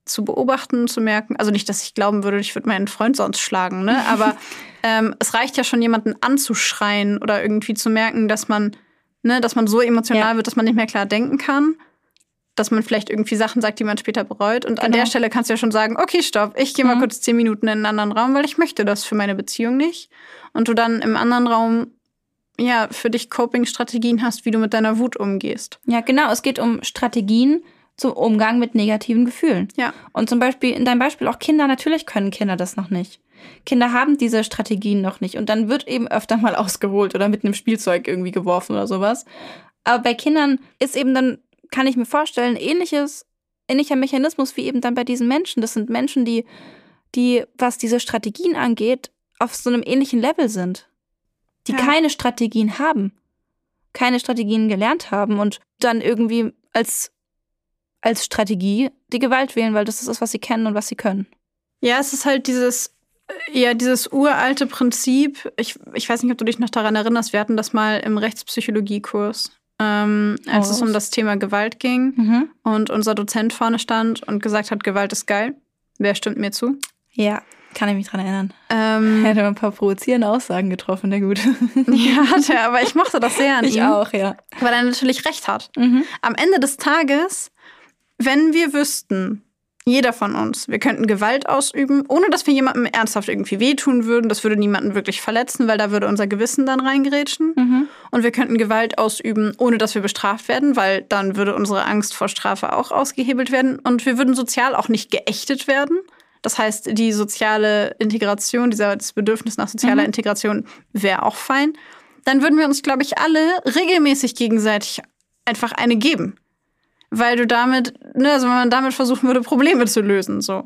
zu beobachten, zu merken, also nicht, dass ich glauben würde, ich würde meinen Freund sonst schlagen, ne? (laughs) Aber ähm, es reicht ja schon, jemanden anzuschreien oder irgendwie zu merken, dass man, ne, dass man so emotional Ja. wird, dass man nicht mehr klar denken kann. Dass man vielleicht irgendwie Sachen sagt, die man später bereut. Und an Genau. der Stelle kannst du ja schon sagen, okay, stopp, ich gehe mal Mhm. kurz zehn Minuten in einen anderen Raum, weil ich möchte das für meine Beziehung nicht. Und du dann im anderen Raum ja für dich Coping-Strategien hast, wie du mit deiner Wut umgehst. Ja, genau. Es geht um Strategien zum Umgang mit negativen Gefühlen. Ja. Und zum Beispiel, in deinem Beispiel auch Kinder, natürlich können Kinder das noch nicht. Kinder haben diese Strategien noch nicht. Und dann wird eben öfter mal (laughs) ausgeholt oder mit einem Spielzeug irgendwie geworfen oder sowas. Aber bei Kindern ist eben dann, kann ich mir vorstellen, ähnliches, ähnlicher Mechanismus wie eben dann bei diesen Menschen. Das sind Menschen, die, die, was diese Strategien angeht, auf so einem ähnlichen Level sind. Die Ja. keine Strategien haben. Keine Strategien gelernt haben und dann irgendwie als, als Strategie die Gewalt wählen, weil das ist das, was sie kennen und was sie können. Ja, es ist halt dieses, ja, dieses uralte Prinzip. Ich, ich weiß nicht, ob du dich noch daran erinnerst, wir hatten das mal im Rechtspsychologiekurs, ähm, als Oh, es um das Thema Gewalt ging und unser Dozent vorne stand und gesagt hat, Gewalt ist geil. Wer stimmt mir zu? Ja, kann ich mich dran erinnern. Ähm, Er hat ein paar provozierende Aussagen getroffen, der Gute. (laughs) ja, hat er, aber ich mochte das sehr an Ich ihm, auch, ja. weil er natürlich recht hat. Mhm. Am Ende des Tages, wenn wir wüssten, jeder von uns, wir könnten Gewalt ausüben, ohne dass wir jemandem ernsthaft irgendwie wehtun würden. Das würde niemanden wirklich verletzen, weil da würde unser Gewissen dann reingerätschen. Mhm. Und wir könnten Gewalt ausüben, ohne dass wir bestraft werden, weil dann würde unsere Angst vor Strafe auch ausgehebelt werden. Und wir würden sozial auch nicht geächtet werden. Das heißt, die soziale Integration, dieser, das Bedürfnis nach sozialer Mhm. Integration wäre auch fein. Dann würden wir uns, glaube ich, alle regelmäßig gegenseitig einfach eine geben. Weil du damit, ne, also wenn man damit versuchen würde, Probleme zu lösen, so.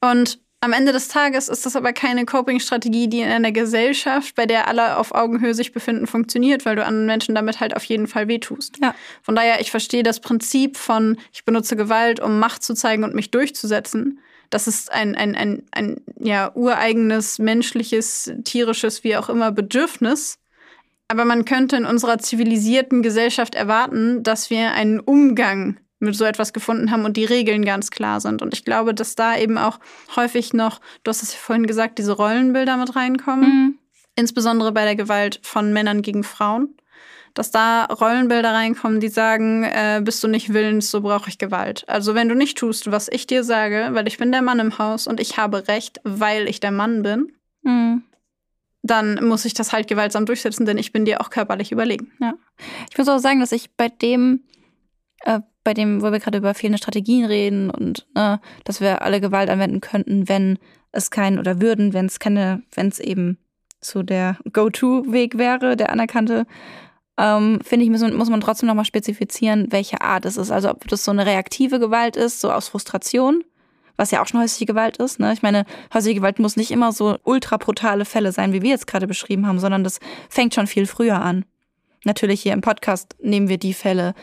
Und am Ende des Tages ist das aber keine Coping-Strategie, die in einer Gesellschaft, bei der alle auf Augenhöhe sich befinden, funktioniert, weil du anderen Menschen damit halt auf jeden Fall wehtust. Ja. Von daher, ich verstehe das Prinzip von, ich benutze Gewalt, um Macht zu zeigen und mich durchzusetzen. Das ist ein, ein, ein, ein ja, ureigenes, menschliches, tierisches, wie auch immer, Bedürfnis. Aber man könnte in unserer zivilisierten Gesellschaft erwarten, dass wir einen Umgang mit so etwas gefunden haben und die Regeln ganz klar sind. Und ich glaube, dass da eben auch häufig noch, du hast es ja vorhin gesagt, diese Rollenbilder mit reinkommen Mhm. insbesondere bei der Gewalt von Männern gegen Frauen, dass da Rollenbilder reinkommen, die sagen, äh, bist du nicht willens, so brauche ich Gewalt. Also wenn du nicht tust, was ich dir sage, weil ich bin der Mann im Haus und ich habe Recht, weil ich der Mann bin, Mhm. Dann muss ich das halt gewaltsam durchsetzen, denn ich bin dir auch körperlich überlegen. Ich muss auch sagen, dass ich bei dem, äh, bei dem, wo wir gerade über fehlende Strategien reden und äh, dass wir alle Gewalt anwenden könnten, wenn es kein oder würden, wenn es keine, wenn es eben so der Go-To-Weg wäre, der anerkannte, ähm, finde ich, muss muss man trotzdem nochmal spezifizieren, welche Art es ist. Also ob das so eine reaktive Gewalt ist, so aus Frustration, was ja auch schon häusliche Gewalt ist. Ne? Ich meine, häusliche Gewalt muss nicht immer so ultra brutale Fälle sein, wie wir jetzt gerade beschrieben haben, sondern das fängt schon viel früher an. Natürlich hier im Podcast nehmen wir die Fälle,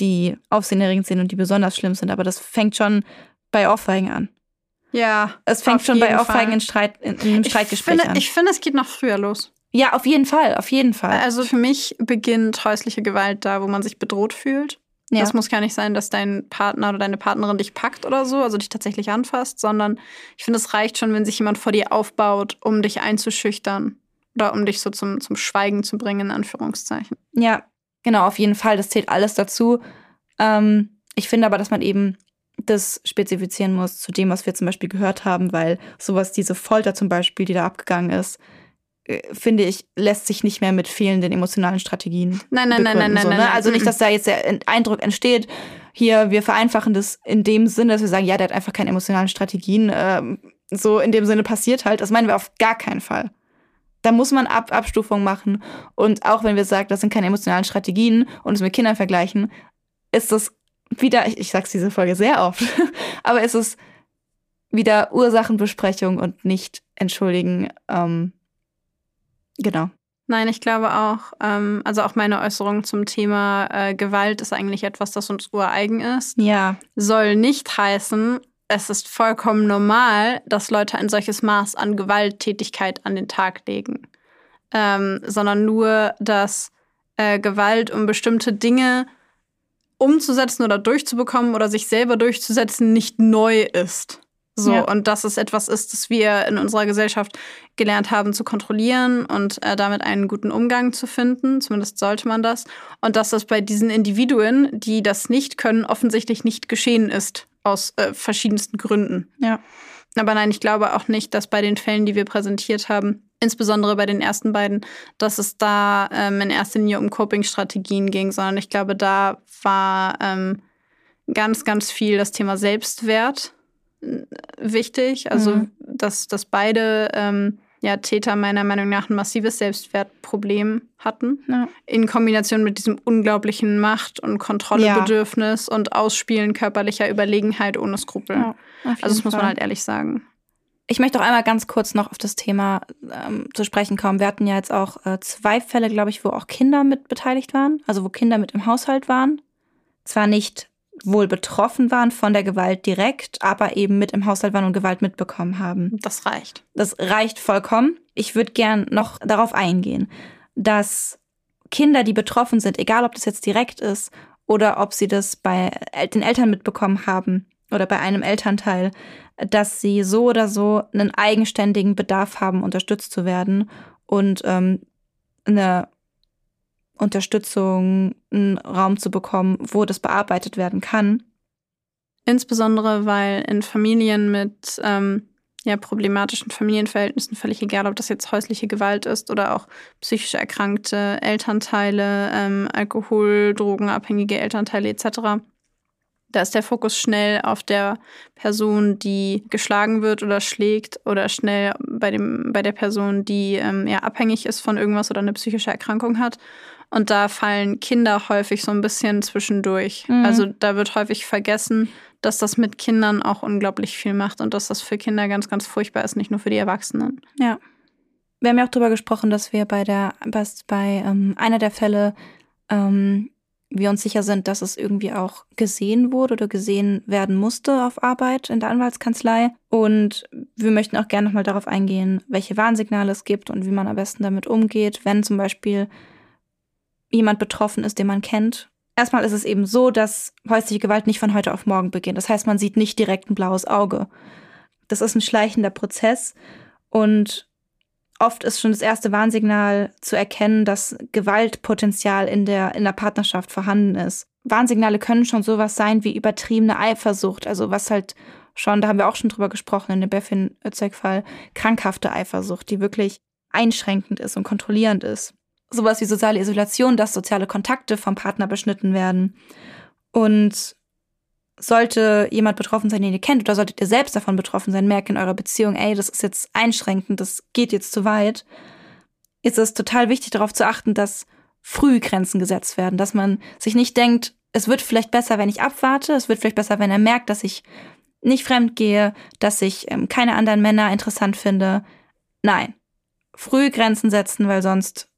die aufsehenerregend sind und die besonders schlimm sind, aber das fängt schon bei Ohrfeigen an. Ja, Es fängt schon bei Ohrfeigen Fall. in, Streit, in, in einem ich Streitgespräch finde, an. ich finde, es geht noch früher los. ja, auf jeden Fall, auf jeden Fall. Also für mich beginnt häusliche Gewalt da, wo man sich bedroht fühlt. Ja. Das muss gar nicht sein, dass dein Partner oder deine Partnerin dich packt oder so, also dich tatsächlich anfasst, sondern ich finde, es reicht schon, wenn sich jemand vor dir aufbaut, um dich einzuschüchtern oder um dich so zum, zum Schweigen zu bringen, in Anführungszeichen. Ja, genau, auf jeden Fall. Das zählt alles dazu. Ähm, ich finde aber, dass man eben das spezifizieren muss zu dem, was wir zum Beispiel gehört haben, weil sowas, diese Folter zum Beispiel, die da abgegangen ist, finde ich, lässt sich nicht mehr mit fehlenden emotionalen Strategien. Nein, nein, nein, nein, so, nein, ne? nein. Also nicht, dass da jetzt der Eindruck entsteht, hier, wir vereinfachen das in dem Sinne, dass wir sagen, ja, der hat einfach keine emotionalen Strategien. Ähm, so in dem Sinne passiert halt. Das meinen wir auf gar keinen Fall. Da muss man Ab Abstufung machen. Und auch wenn wir sagen, das sind keine emotionalen Strategien und es mit Kindern vergleichen, ist das wieder, ich, ich sag's diese Folge sehr oft, (laughs) aber es ist wieder Ursachenbesprechung und nicht entschuldigen. Ähm, genau. Nein, ich glaube auch, ähm, also auch meine Äußerung zum Thema äh, Gewalt ist eigentlich etwas, das uns ureigen ist. Ja. Soll nicht heißen, es ist vollkommen normal, dass Leute ein solches Maß an Gewalttätigkeit an den Tag legen. Ähm, sondern nur, dass äh, Gewalt um bestimmte Dinge umzusetzen oder durchzubekommen oder sich selber durchzusetzen nicht neu ist. So, ja. und dass es etwas ist, das wir in unserer Gesellschaft gelernt haben zu kontrollieren und äh, damit einen guten Umgang zu finden. Zumindest sollte man das. Und dass das bei diesen Individuen, die das nicht können, offensichtlich nicht geschehen ist. Aus äh, verschiedensten Gründen. Ja. Aber nein, ich glaube auch nicht, dass bei den Fällen, die wir präsentiert haben, insbesondere bei den ersten beiden, dass es da ähm, in erster Linie um Coping-Strategien ging, sondern ich glaube, da war ähm, ganz, ganz viel das Thema Selbstwert wichtig. Also, mhm. dass, dass beide ähm, ja, Täter meiner Meinung nach ein massives Selbstwertproblem hatten. Ja. In Kombination mit diesem unglaublichen Macht- und Kontrollebedürfnis ja. und Ausspielen körperlicher Überlegenheit ohne Skrupel. Ja, also, das muss man halt ehrlich sagen. Ich möchte auch einmal ganz kurz noch auf das Thema ähm, zu sprechen kommen. Wir hatten ja jetzt auch äh, zwei Fälle, glaube ich, wo auch Kinder mit beteiligt waren, also wo Kinder mit im Haushalt waren. Zwar nicht wohl betroffen waren von der Gewalt direkt, aber eben mit im Haushalt waren und Gewalt mitbekommen haben. Das reicht. Das reicht vollkommen. Ich würde gern noch darauf eingehen, dass Kinder, die betroffen sind, egal ob das jetzt direkt ist oder ob sie das bei den Eltern mitbekommen haben oder bei einem Elternteil, dass sie so oder so einen eigenständigen Bedarf haben, unterstützt zu werden und ähm, eine Unterstützung, einen Raum zu bekommen, wo das bearbeitet werden kann. Insbesondere, weil in Familien mit ähm, ja, problematischen Familienverhältnissen, völlig egal, ob das jetzt häusliche Gewalt ist oder auch psychisch erkrankte Elternteile, ähm, Alkohol, Drogenabhängige Elternteile etc., da ist der Fokus schnell auf der Person, die geschlagen wird oder schlägt oder schnell bei, dem, bei der Person, die ähm, ja, abhängig ist von irgendwas oder eine psychische Erkrankung hat. Und da fallen Kinder häufig so ein bisschen zwischendurch. Mhm. Also da wird häufig vergessen, dass das mit Kindern auch unglaublich viel macht und dass das für Kinder ganz, ganz furchtbar ist, nicht nur für die Erwachsenen. Ja. Wir haben ja auch darüber gesprochen, dass wir bei der, bei ähm, einer der Fälle ähm, wir uns sicher sind, dass es irgendwie auch gesehen wurde oder gesehen werden musste auf Arbeit in der Anwaltskanzlei. Und wir möchten auch gerne nochmal darauf eingehen, welche Warnsignale es gibt und wie man am besten damit umgeht, wenn zum Beispiel jemand betroffen ist, den man kennt. Erstmal ist es eben so, dass häusliche Gewalt nicht von heute auf morgen beginnt. Das heißt, man sieht nicht direkt ein blaues Auge. Das ist ein schleichender Prozess und oft ist schon das erste Warnsignal zu erkennen, dass Gewaltpotenzial in der, in der Partnerschaft vorhanden ist. Warnsignale können schon sowas sein wie übertriebene Eifersucht, also was halt schon, da haben wir auch schon drüber gesprochen in dem Beffin Özek-Fall, krankhafte Eifersucht, die wirklich einschränkend ist und kontrollierend ist. Sowas wie soziale Isolation, dass soziale Kontakte vom Partner beschnitten werden. Und sollte jemand betroffen sein, den ihr kennt, oder solltet ihr selbst davon betroffen sein, merkt in eurer Beziehung, ey, das ist jetzt einschränkend, das geht jetzt zu weit, ist es total wichtig, darauf zu achten, dass früh Grenzen gesetzt werden, dass man sich nicht denkt, es wird vielleicht besser, wenn ich abwarte, es wird vielleicht besser, wenn er merkt, dass ich nicht fremd gehe, dass ich ähm, keine anderen Männer interessant finde. Nein, früh Grenzen setzen, weil sonst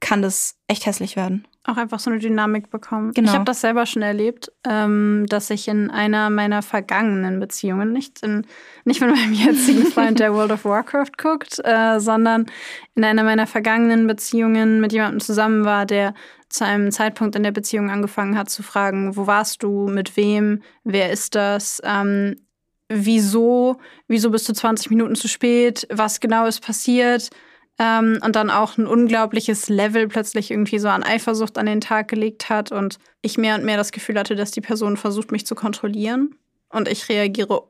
kann das echt hässlich werden auch einfach so eine Dynamik bekommen. Genau. Ich habe das selber schon erlebt, ähm, dass ich in einer meiner vergangenen Beziehungen, nicht, in, nicht mit meinem (laughs) jetzigen Freund, der World of Warcraft guckt, äh, sondern in einer meiner vergangenen Beziehungen mit jemandem zusammen war, der zu einem Zeitpunkt in der Beziehung angefangen hat zu fragen, wo warst du, mit wem, wer ist das, ähm, wieso, wieso bist du 20 Minuten zu spät, was genau ist passiert, ähm, und dann auch ein unglaubliches Level plötzlich irgendwie so an Eifersucht an den Tag gelegt hat und ich mehr und mehr das Gefühl hatte, dass die Person versucht, mich zu kontrollieren. Und ich reagiere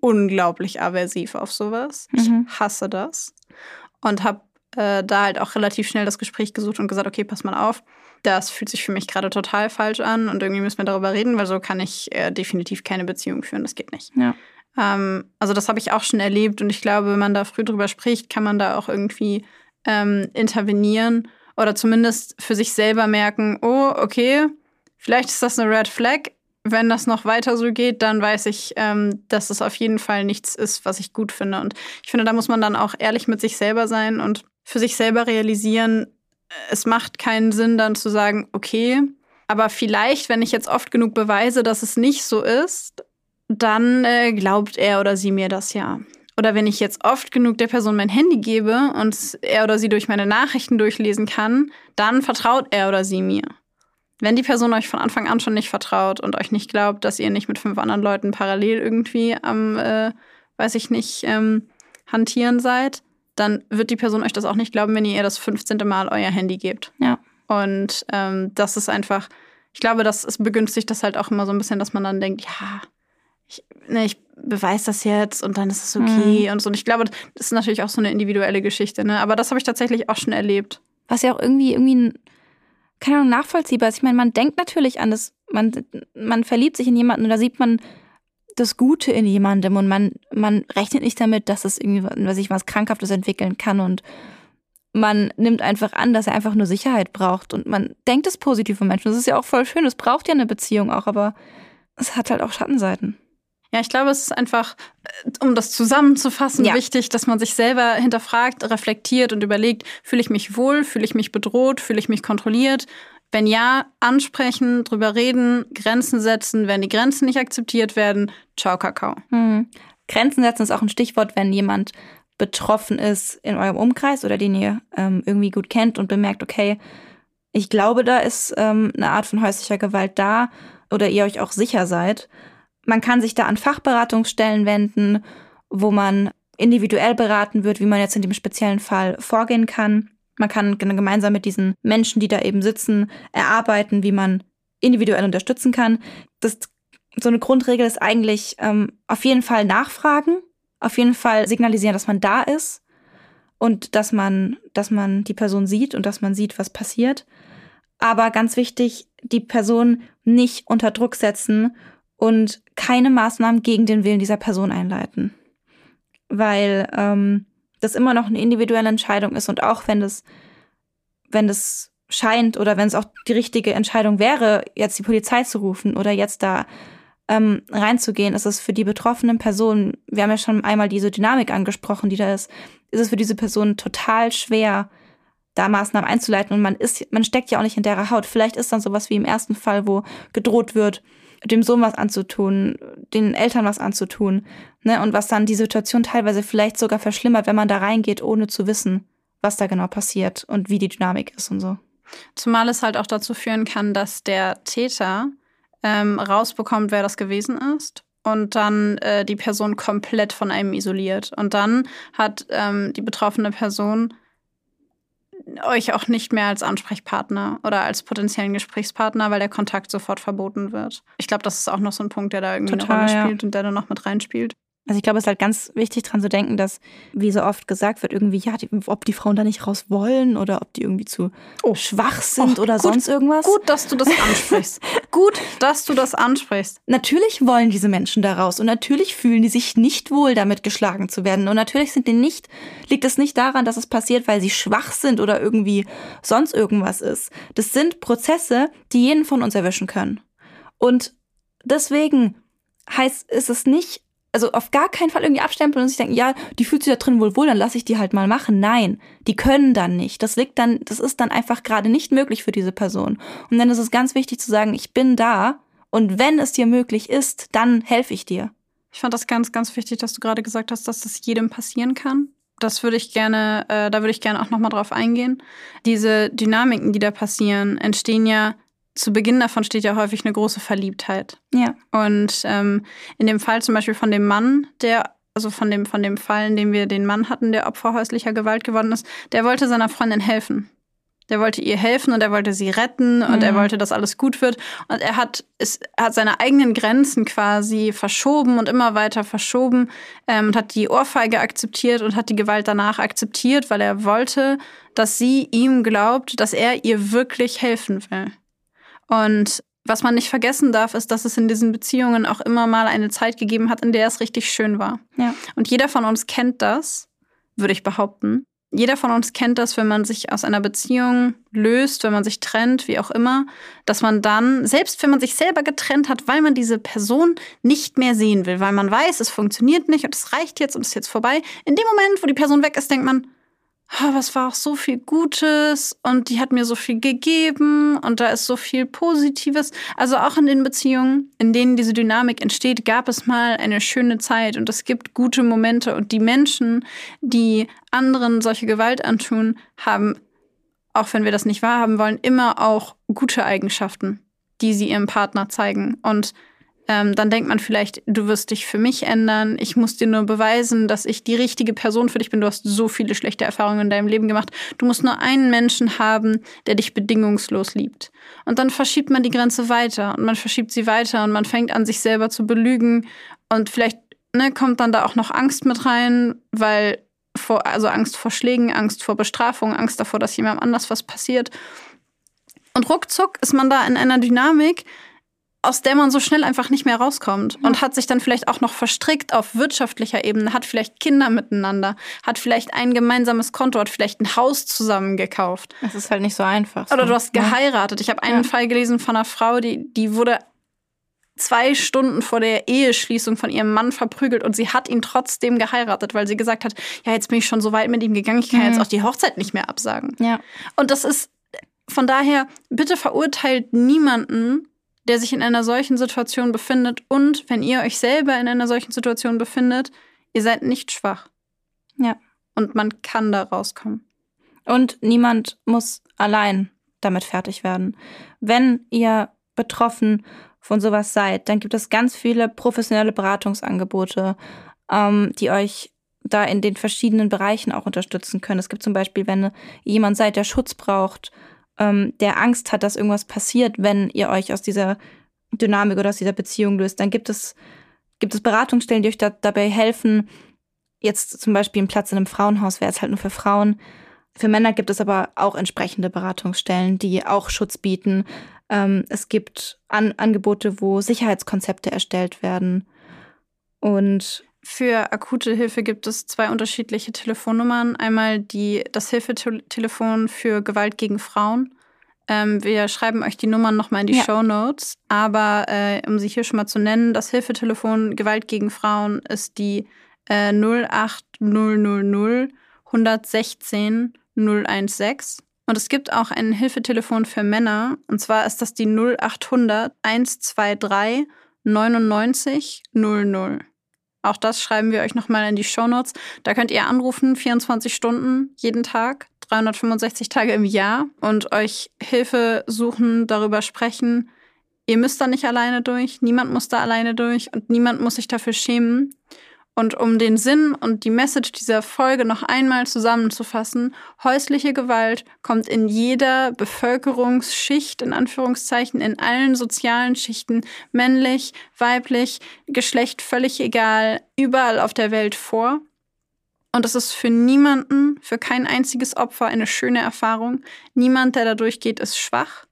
unglaublich aversiv auf sowas. Mhm. Ich hasse das. Und habe äh, da halt auch relativ schnell das Gespräch gesucht und gesagt, okay, pass mal auf, das fühlt sich für mich gerade total falsch an und irgendwie müssen wir darüber reden, weil so kann ich äh, definitiv keine Beziehung führen, das geht nicht. Ja. Ähm, also das habe ich auch schon erlebt und ich glaube, wenn man da früh drüber spricht, kann man da auch irgendwie ähm, intervenieren oder zumindest für sich selber merken, oh, okay, vielleicht ist das eine Red Flag. Wenn das noch weiter so geht, dann weiß ich, ähm, dass es auf jeden Fall nichts ist, was ich gut finde. Und ich finde, da muss man dann auch ehrlich mit sich selber sein und für sich selber realisieren, es macht keinen Sinn, dann zu sagen, okay, aber vielleicht, wenn ich jetzt oft genug beweise, dass es nicht so ist, dann äh, glaubt er oder sie mir das ja. Oder wenn ich jetzt oft genug der Person mein Handy gebe und er oder sie durch meine Nachrichten durchlesen kann, dann vertraut er oder sie mir. Wenn die Person euch von Anfang an schon nicht vertraut und euch nicht glaubt, dass ihr nicht mit fünf anderen Leuten parallel irgendwie am, äh, weiß ich nicht, ähm, hantieren seid, dann wird die Person euch das auch nicht glauben, wenn ihr ihr das 15. Mal euer Handy gebt. Ja. Und ähm, das ist einfach, ich glaube, das es begünstigt das halt auch immer so ein bisschen, dass man dann denkt, ja, ich, ne, ich beweise das jetzt und dann ist es okay mhm. und so. Und ich glaube, das ist natürlich auch so eine individuelle Geschichte, ne? Aber das habe ich tatsächlich auch schon erlebt. Was ja auch irgendwie, irgendwie ein, keine Ahnung, nachvollziehbar ist. Ich meine, man denkt natürlich an das, man, man verliebt sich in jemanden und da sieht man das Gute in jemandem und man, man rechnet nicht damit, dass es irgendwie, was ich was Krankhaftes entwickeln kann und man nimmt einfach an, dass er einfach nur Sicherheit braucht und man denkt es positiv von Menschen. Das ist ja auch voll schön, es braucht ja eine Beziehung auch, aber es hat halt auch Schattenseiten. Ja, ich glaube, es ist einfach, äh, um das zusammenzufassen, ja. wichtig, dass man sich selber hinterfragt, reflektiert und überlegt, fühle ich mich wohl, fühle ich mich bedroht, fühle ich mich kontrolliert? Wenn ja, ansprechen, drüber reden, Grenzen setzen. Wenn die Grenzen nicht akzeptiert werden, ciao Kakao. Mhm. Grenzen setzen ist auch ein Stichwort, wenn jemand betroffen ist in eurem Umkreis oder den ihr ähm, irgendwie gut kennt und bemerkt, okay, ich glaube, da ist ähm, eine Art von häuslicher Gewalt da oder ihr euch auch sicher seid. Man kann sich da an Fachberatungsstellen wenden, wo man individuell beraten wird, wie man jetzt in dem speziellen Fall vorgehen kann. Man kann gemeinsam mit diesen Menschen, die da eben sitzen, erarbeiten, wie man individuell unterstützen kann. Das, so eine Grundregel ist eigentlich ähm, auf jeden Fall nachfragen, auf jeden Fall signalisieren, dass man da ist und dass man, dass man die Person sieht und dass man sieht, was passiert. Aber ganz wichtig, die Person nicht unter Druck setzen und keine Maßnahmen gegen den Willen dieser Person einleiten. Weil ähm, das immer noch eine individuelle Entscheidung ist und auch wenn das, wenn das scheint oder wenn es auch die richtige Entscheidung wäre, jetzt die Polizei zu rufen oder jetzt da ähm, reinzugehen, ist es für die betroffenen Personen, wir haben ja schon einmal diese Dynamik angesprochen, die da ist, ist es für diese Personen total schwer, da Maßnahmen einzuleiten und man ist, man steckt ja auch nicht in der Haut. Vielleicht ist dann sowas wie im ersten Fall, wo gedroht wird, dem Sohn was anzutun, den Eltern was anzutun, ne, und was dann die Situation teilweise vielleicht sogar verschlimmert, wenn man da reingeht, ohne zu wissen, was da genau passiert und wie die Dynamik ist und so. Zumal es halt auch dazu führen kann, dass der Täter ähm, rausbekommt, wer das gewesen ist und dann äh, die Person komplett von einem isoliert. Und dann hat ähm, die betroffene Person euch auch nicht mehr als Ansprechpartner oder als potenziellen Gesprächspartner, weil der Kontakt sofort verboten wird. Ich glaube, das ist auch noch so ein Punkt, der da irgendwie Total, eine Rolle spielt ja. und der da noch mit reinspielt. Also ich glaube, es ist halt ganz wichtig dran zu denken, dass, wie so oft gesagt wird, irgendwie, ja, die, ob die Frauen da nicht raus wollen oder ob die irgendwie zu oh. schwach sind oh, oder gut, sonst irgendwas. Gut, dass du das ansprichst. (laughs) gut, dass du das ansprichst. Natürlich wollen diese Menschen da raus und natürlich fühlen die sich nicht wohl, damit geschlagen zu werden. Und natürlich sind die nicht, liegt es nicht daran, dass es passiert, weil sie schwach sind oder irgendwie sonst irgendwas ist. Das sind Prozesse, die jeden von uns erwischen können. Und deswegen heißt, ist es nicht also auf gar keinen Fall irgendwie abstempeln und sich denken, ja, die fühlt sich da drin wohl wohl, dann lasse ich die halt mal machen. Nein, die können dann nicht. Das liegt dann, das ist dann einfach gerade nicht möglich für diese Person. Und dann ist es ganz wichtig zu sagen, ich bin da und wenn es dir möglich ist, dann helfe ich dir. Ich fand das ganz, ganz wichtig, dass du gerade gesagt hast, dass das jedem passieren kann. Das würde ich gerne, äh, da würde ich gerne auch nochmal drauf eingehen. Diese Dynamiken, die da passieren, entstehen ja zu Beginn davon steht ja häufig eine große Verliebtheit. Ja. Und ähm, in dem Fall zum Beispiel von dem Mann, der, also von dem, von dem Fall, in dem wir den Mann hatten, der Opfer häuslicher Gewalt geworden ist, der wollte seiner Freundin helfen. Der wollte ihr helfen und er wollte sie retten und mhm. er wollte, dass alles gut wird. Und er hat, es, hat seine eigenen Grenzen quasi verschoben und immer weiter verschoben ähm, und hat die Ohrfeige akzeptiert und hat die Gewalt danach akzeptiert, weil er wollte, dass sie ihm glaubt, dass er ihr wirklich helfen will. Und was man nicht vergessen darf, ist, dass es in diesen Beziehungen auch immer mal eine Zeit gegeben hat, in der es richtig schön war. Ja. Und jeder von uns kennt das, würde ich behaupten. Jeder von uns kennt das, wenn man sich aus einer Beziehung löst, wenn man sich trennt, wie auch immer, dass man dann, selbst wenn man sich selber getrennt hat, weil man diese Person nicht mehr sehen will, weil man weiß, es funktioniert nicht und es reicht jetzt und es ist jetzt vorbei, in dem Moment, wo die Person weg ist, denkt man, oh, was war auch so viel Gutes und die hat mir so viel gegeben und da ist so viel Positives. Also auch in den Beziehungen, in denen diese Dynamik entsteht, gab es mal eine schöne Zeit und es gibt gute Momente und die Menschen, die anderen solche Gewalt antun, haben, auch wenn wir das nicht wahrhaben wollen, immer auch gute Eigenschaften, die sie ihrem Partner zeigen und ähm, dann denkt man vielleicht, du wirst dich für mich ändern. Ich muss dir nur beweisen, dass ich die richtige Person für dich bin. Du hast so viele schlechte Erfahrungen in deinem Leben gemacht. Du musst nur einen Menschen haben, der dich bedingungslos liebt. Und dann verschiebt man die Grenze weiter und man verschiebt sie weiter und man fängt an, sich selber zu belügen. Und vielleicht ne, kommt dann da auch noch Angst mit rein, weil vor, also Angst vor Schlägen, Angst vor Bestrafung, Angst davor, dass jemandem anders was passiert. Und ruckzuck ist man da in einer Dynamik, aus der man so schnell einfach nicht mehr rauskommt und hat sich dann vielleicht auch noch verstrickt auf wirtschaftlicher Ebene, hat vielleicht Kinder miteinander, hat vielleicht ein gemeinsames Konto, hat vielleicht ein Haus zusammen gekauft. Es ist halt nicht so einfach. So. Oder du hast geheiratet. Ich habe einen ja. Fall gelesen von einer Frau, die, die wurde zwei Stunden vor der Eheschließung von ihrem Mann verprügelt und sie hat ihn trotzdem geheiratet, weil sie gesagt hat, ja, jetzt bin ich schon so weit mit ihm gegangen, ich kann mhm. jetzt auch die Hochzeit nicht mehr absagen. Ja. Und das ist von daher, bitte verurteilt niemanden der sich in einer solchen Situation befindet. Und wenn ihr euch selber in einer solchen Situation befindet, ihr seid nicht schwach. Ja. Und man kann da rauskommen. Und niemand muss allein damit fertig werden. Wenn ihr betroffen von sowas seid, dann gibt es ganz viele professionelle Beratungsangebote, ähm, die euch da in den verschiedenen Bereichen auch unterstützen können. Es gibt zum Beispiel, wenn jemand seid, der Schutz braucht ähm, der Angst hat, dass irgendwas passiert, wenn ihr euch aus dieser Dynamik oder aus dieser Beziehung löst, dann gibt es, gibt es Beratungsstellen, die euch da, dabei helfen. Jetzt zum Beispiel ein Platz in einem Frauenhaus wäre es halt nur für Frauen. Für Männer gibt es aber auch entsprechende Beratungsstellen, die auch Schutz bieten. Ähm, es gibt An Angebote, wo Sicherheitskonzepte erstellt werden. Und für akute Hilfe gibt es zwei unterschiedliche Telefonnummern. Einmal die, das Hilfetelefon für Gewalt gegen Frauen. Ähm, wir schreiben euch die Nummern nochmal in die ja. Show Notes. Aber äh, um sie hier schon mal zu nennen, das Hilfetelefon Gewalt gegen Frauen ist die äh, 08000 116 016. Und es gibt auch ein Hilfetelefon für Männer. Und zwar ist das die 0800 123 99 00. Auch das schreiben wir euch nochmal in die Shownotes. Da könnt ihr anrufen, 24 Stunden jeden Tag, 365 Tage im Jahr und euch Hilfe suchen, darüber sprechen. Ihr müsst da nicht alleine durch, niemand muss da alleine durch und niemand muss sich dafür schämen. Und um den Sinn und die Message dieser Folge noch einmal zusammenzufassen, häusliche Gewalt kommt in jeder Bevölkerungsschicht, in Anführungszeichen, in allen sozialen Schichten, männlich, weiblich, Geschlecht völlig egal, überall auf der Welt vor. Und es ist für niemanden, für kein einziges Opfer eine schöne Erfahrung. Niemand, der da durchgeht, ist schwach.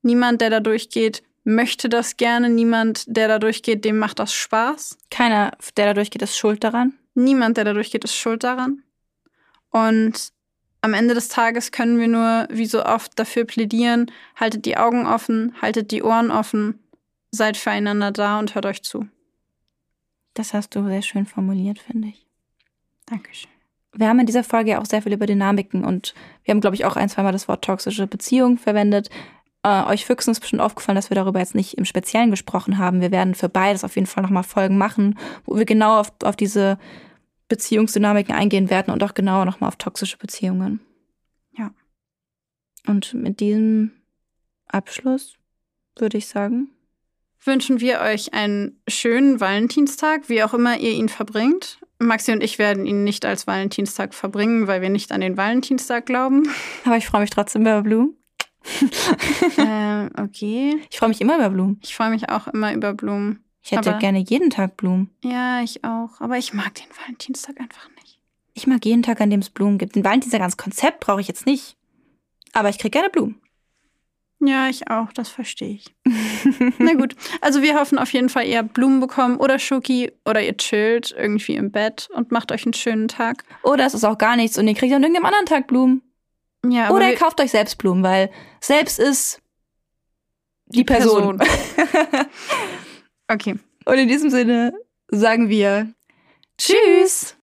Niemand, der da durchgeht, möchte das gerne. Niemand, der da durchgeht, dem macht das Spaß. Keiner, der da durchgeht, ist schuld daran. Niemand, der da durchgeht, ist schuld daran. Und am Ende des Tages können wir nur, wie so oft, dafür plädieren, haltet die Augen offen, haltet die Ohren offen, seid füreinander da und hört euch zu. Das hast du sehr schön formuliert, finde ich. Dankeschön. Wir haben in dieser Folge auch sehr viel über Dynamiken und wir haben, glaube ich, auch ein, zweimal das Wort toxische Beziehung verwendet. Äh, euch Füchsen ist bestimmt aufgefallen, dass wir darüber jetzt nicht im Speziellen gesprochen haben. Wir werden für beides auf jeden Fall nochmal Folgen machen, wo wir genau auf, auf diese Beziehungsdynamiken eingehen werden und auch genauer nochmal auf toxische Beziehungen. Ja. Und mit diesem Abschluss würde ich sagen, wünschen wir euch einen schönen Valentinstag, wie auch immer ihr ihn verbringt. Maxi und ich werden ihn nicht als Valentinstag verbringen, weil wir nicht an den Valentinstag glauben. Aber ich freue mich trotzdem über Blumen. (laughs) ähm, okay. Ich freue mich immer über Blumen. Ich freue mich auch immer über Blumen. Ich hätte aber, gerne jeden Tag Blumen. Ja, ich auch. Aber ich mag den Valentinstag einfach nicht. Ich mag jeden Tag, an dem es Blumen gibt. Den Valentinstag als Konzept brauche ich jetzt nicht. Aber ich kriege gerne Blumen. Ja, ich auch, das verstehe ich. (laughs) Na gut, also wir hoffen auf jeden Fall, ihr habt Blumen bekommen oder Schoki oder ihr chillt irgendwie im Bett und macht euch einen schönen Tag. Oder es ist auch gar nichts und ihr kriegt an irgendeinem anderen Tag Blumen. Ja, Oder ihr kauft euch selbst Blumen, weil selbst ist die, die Person. Person. (laughs) okay. Und in diesem Sinne sagen wir Tschüss.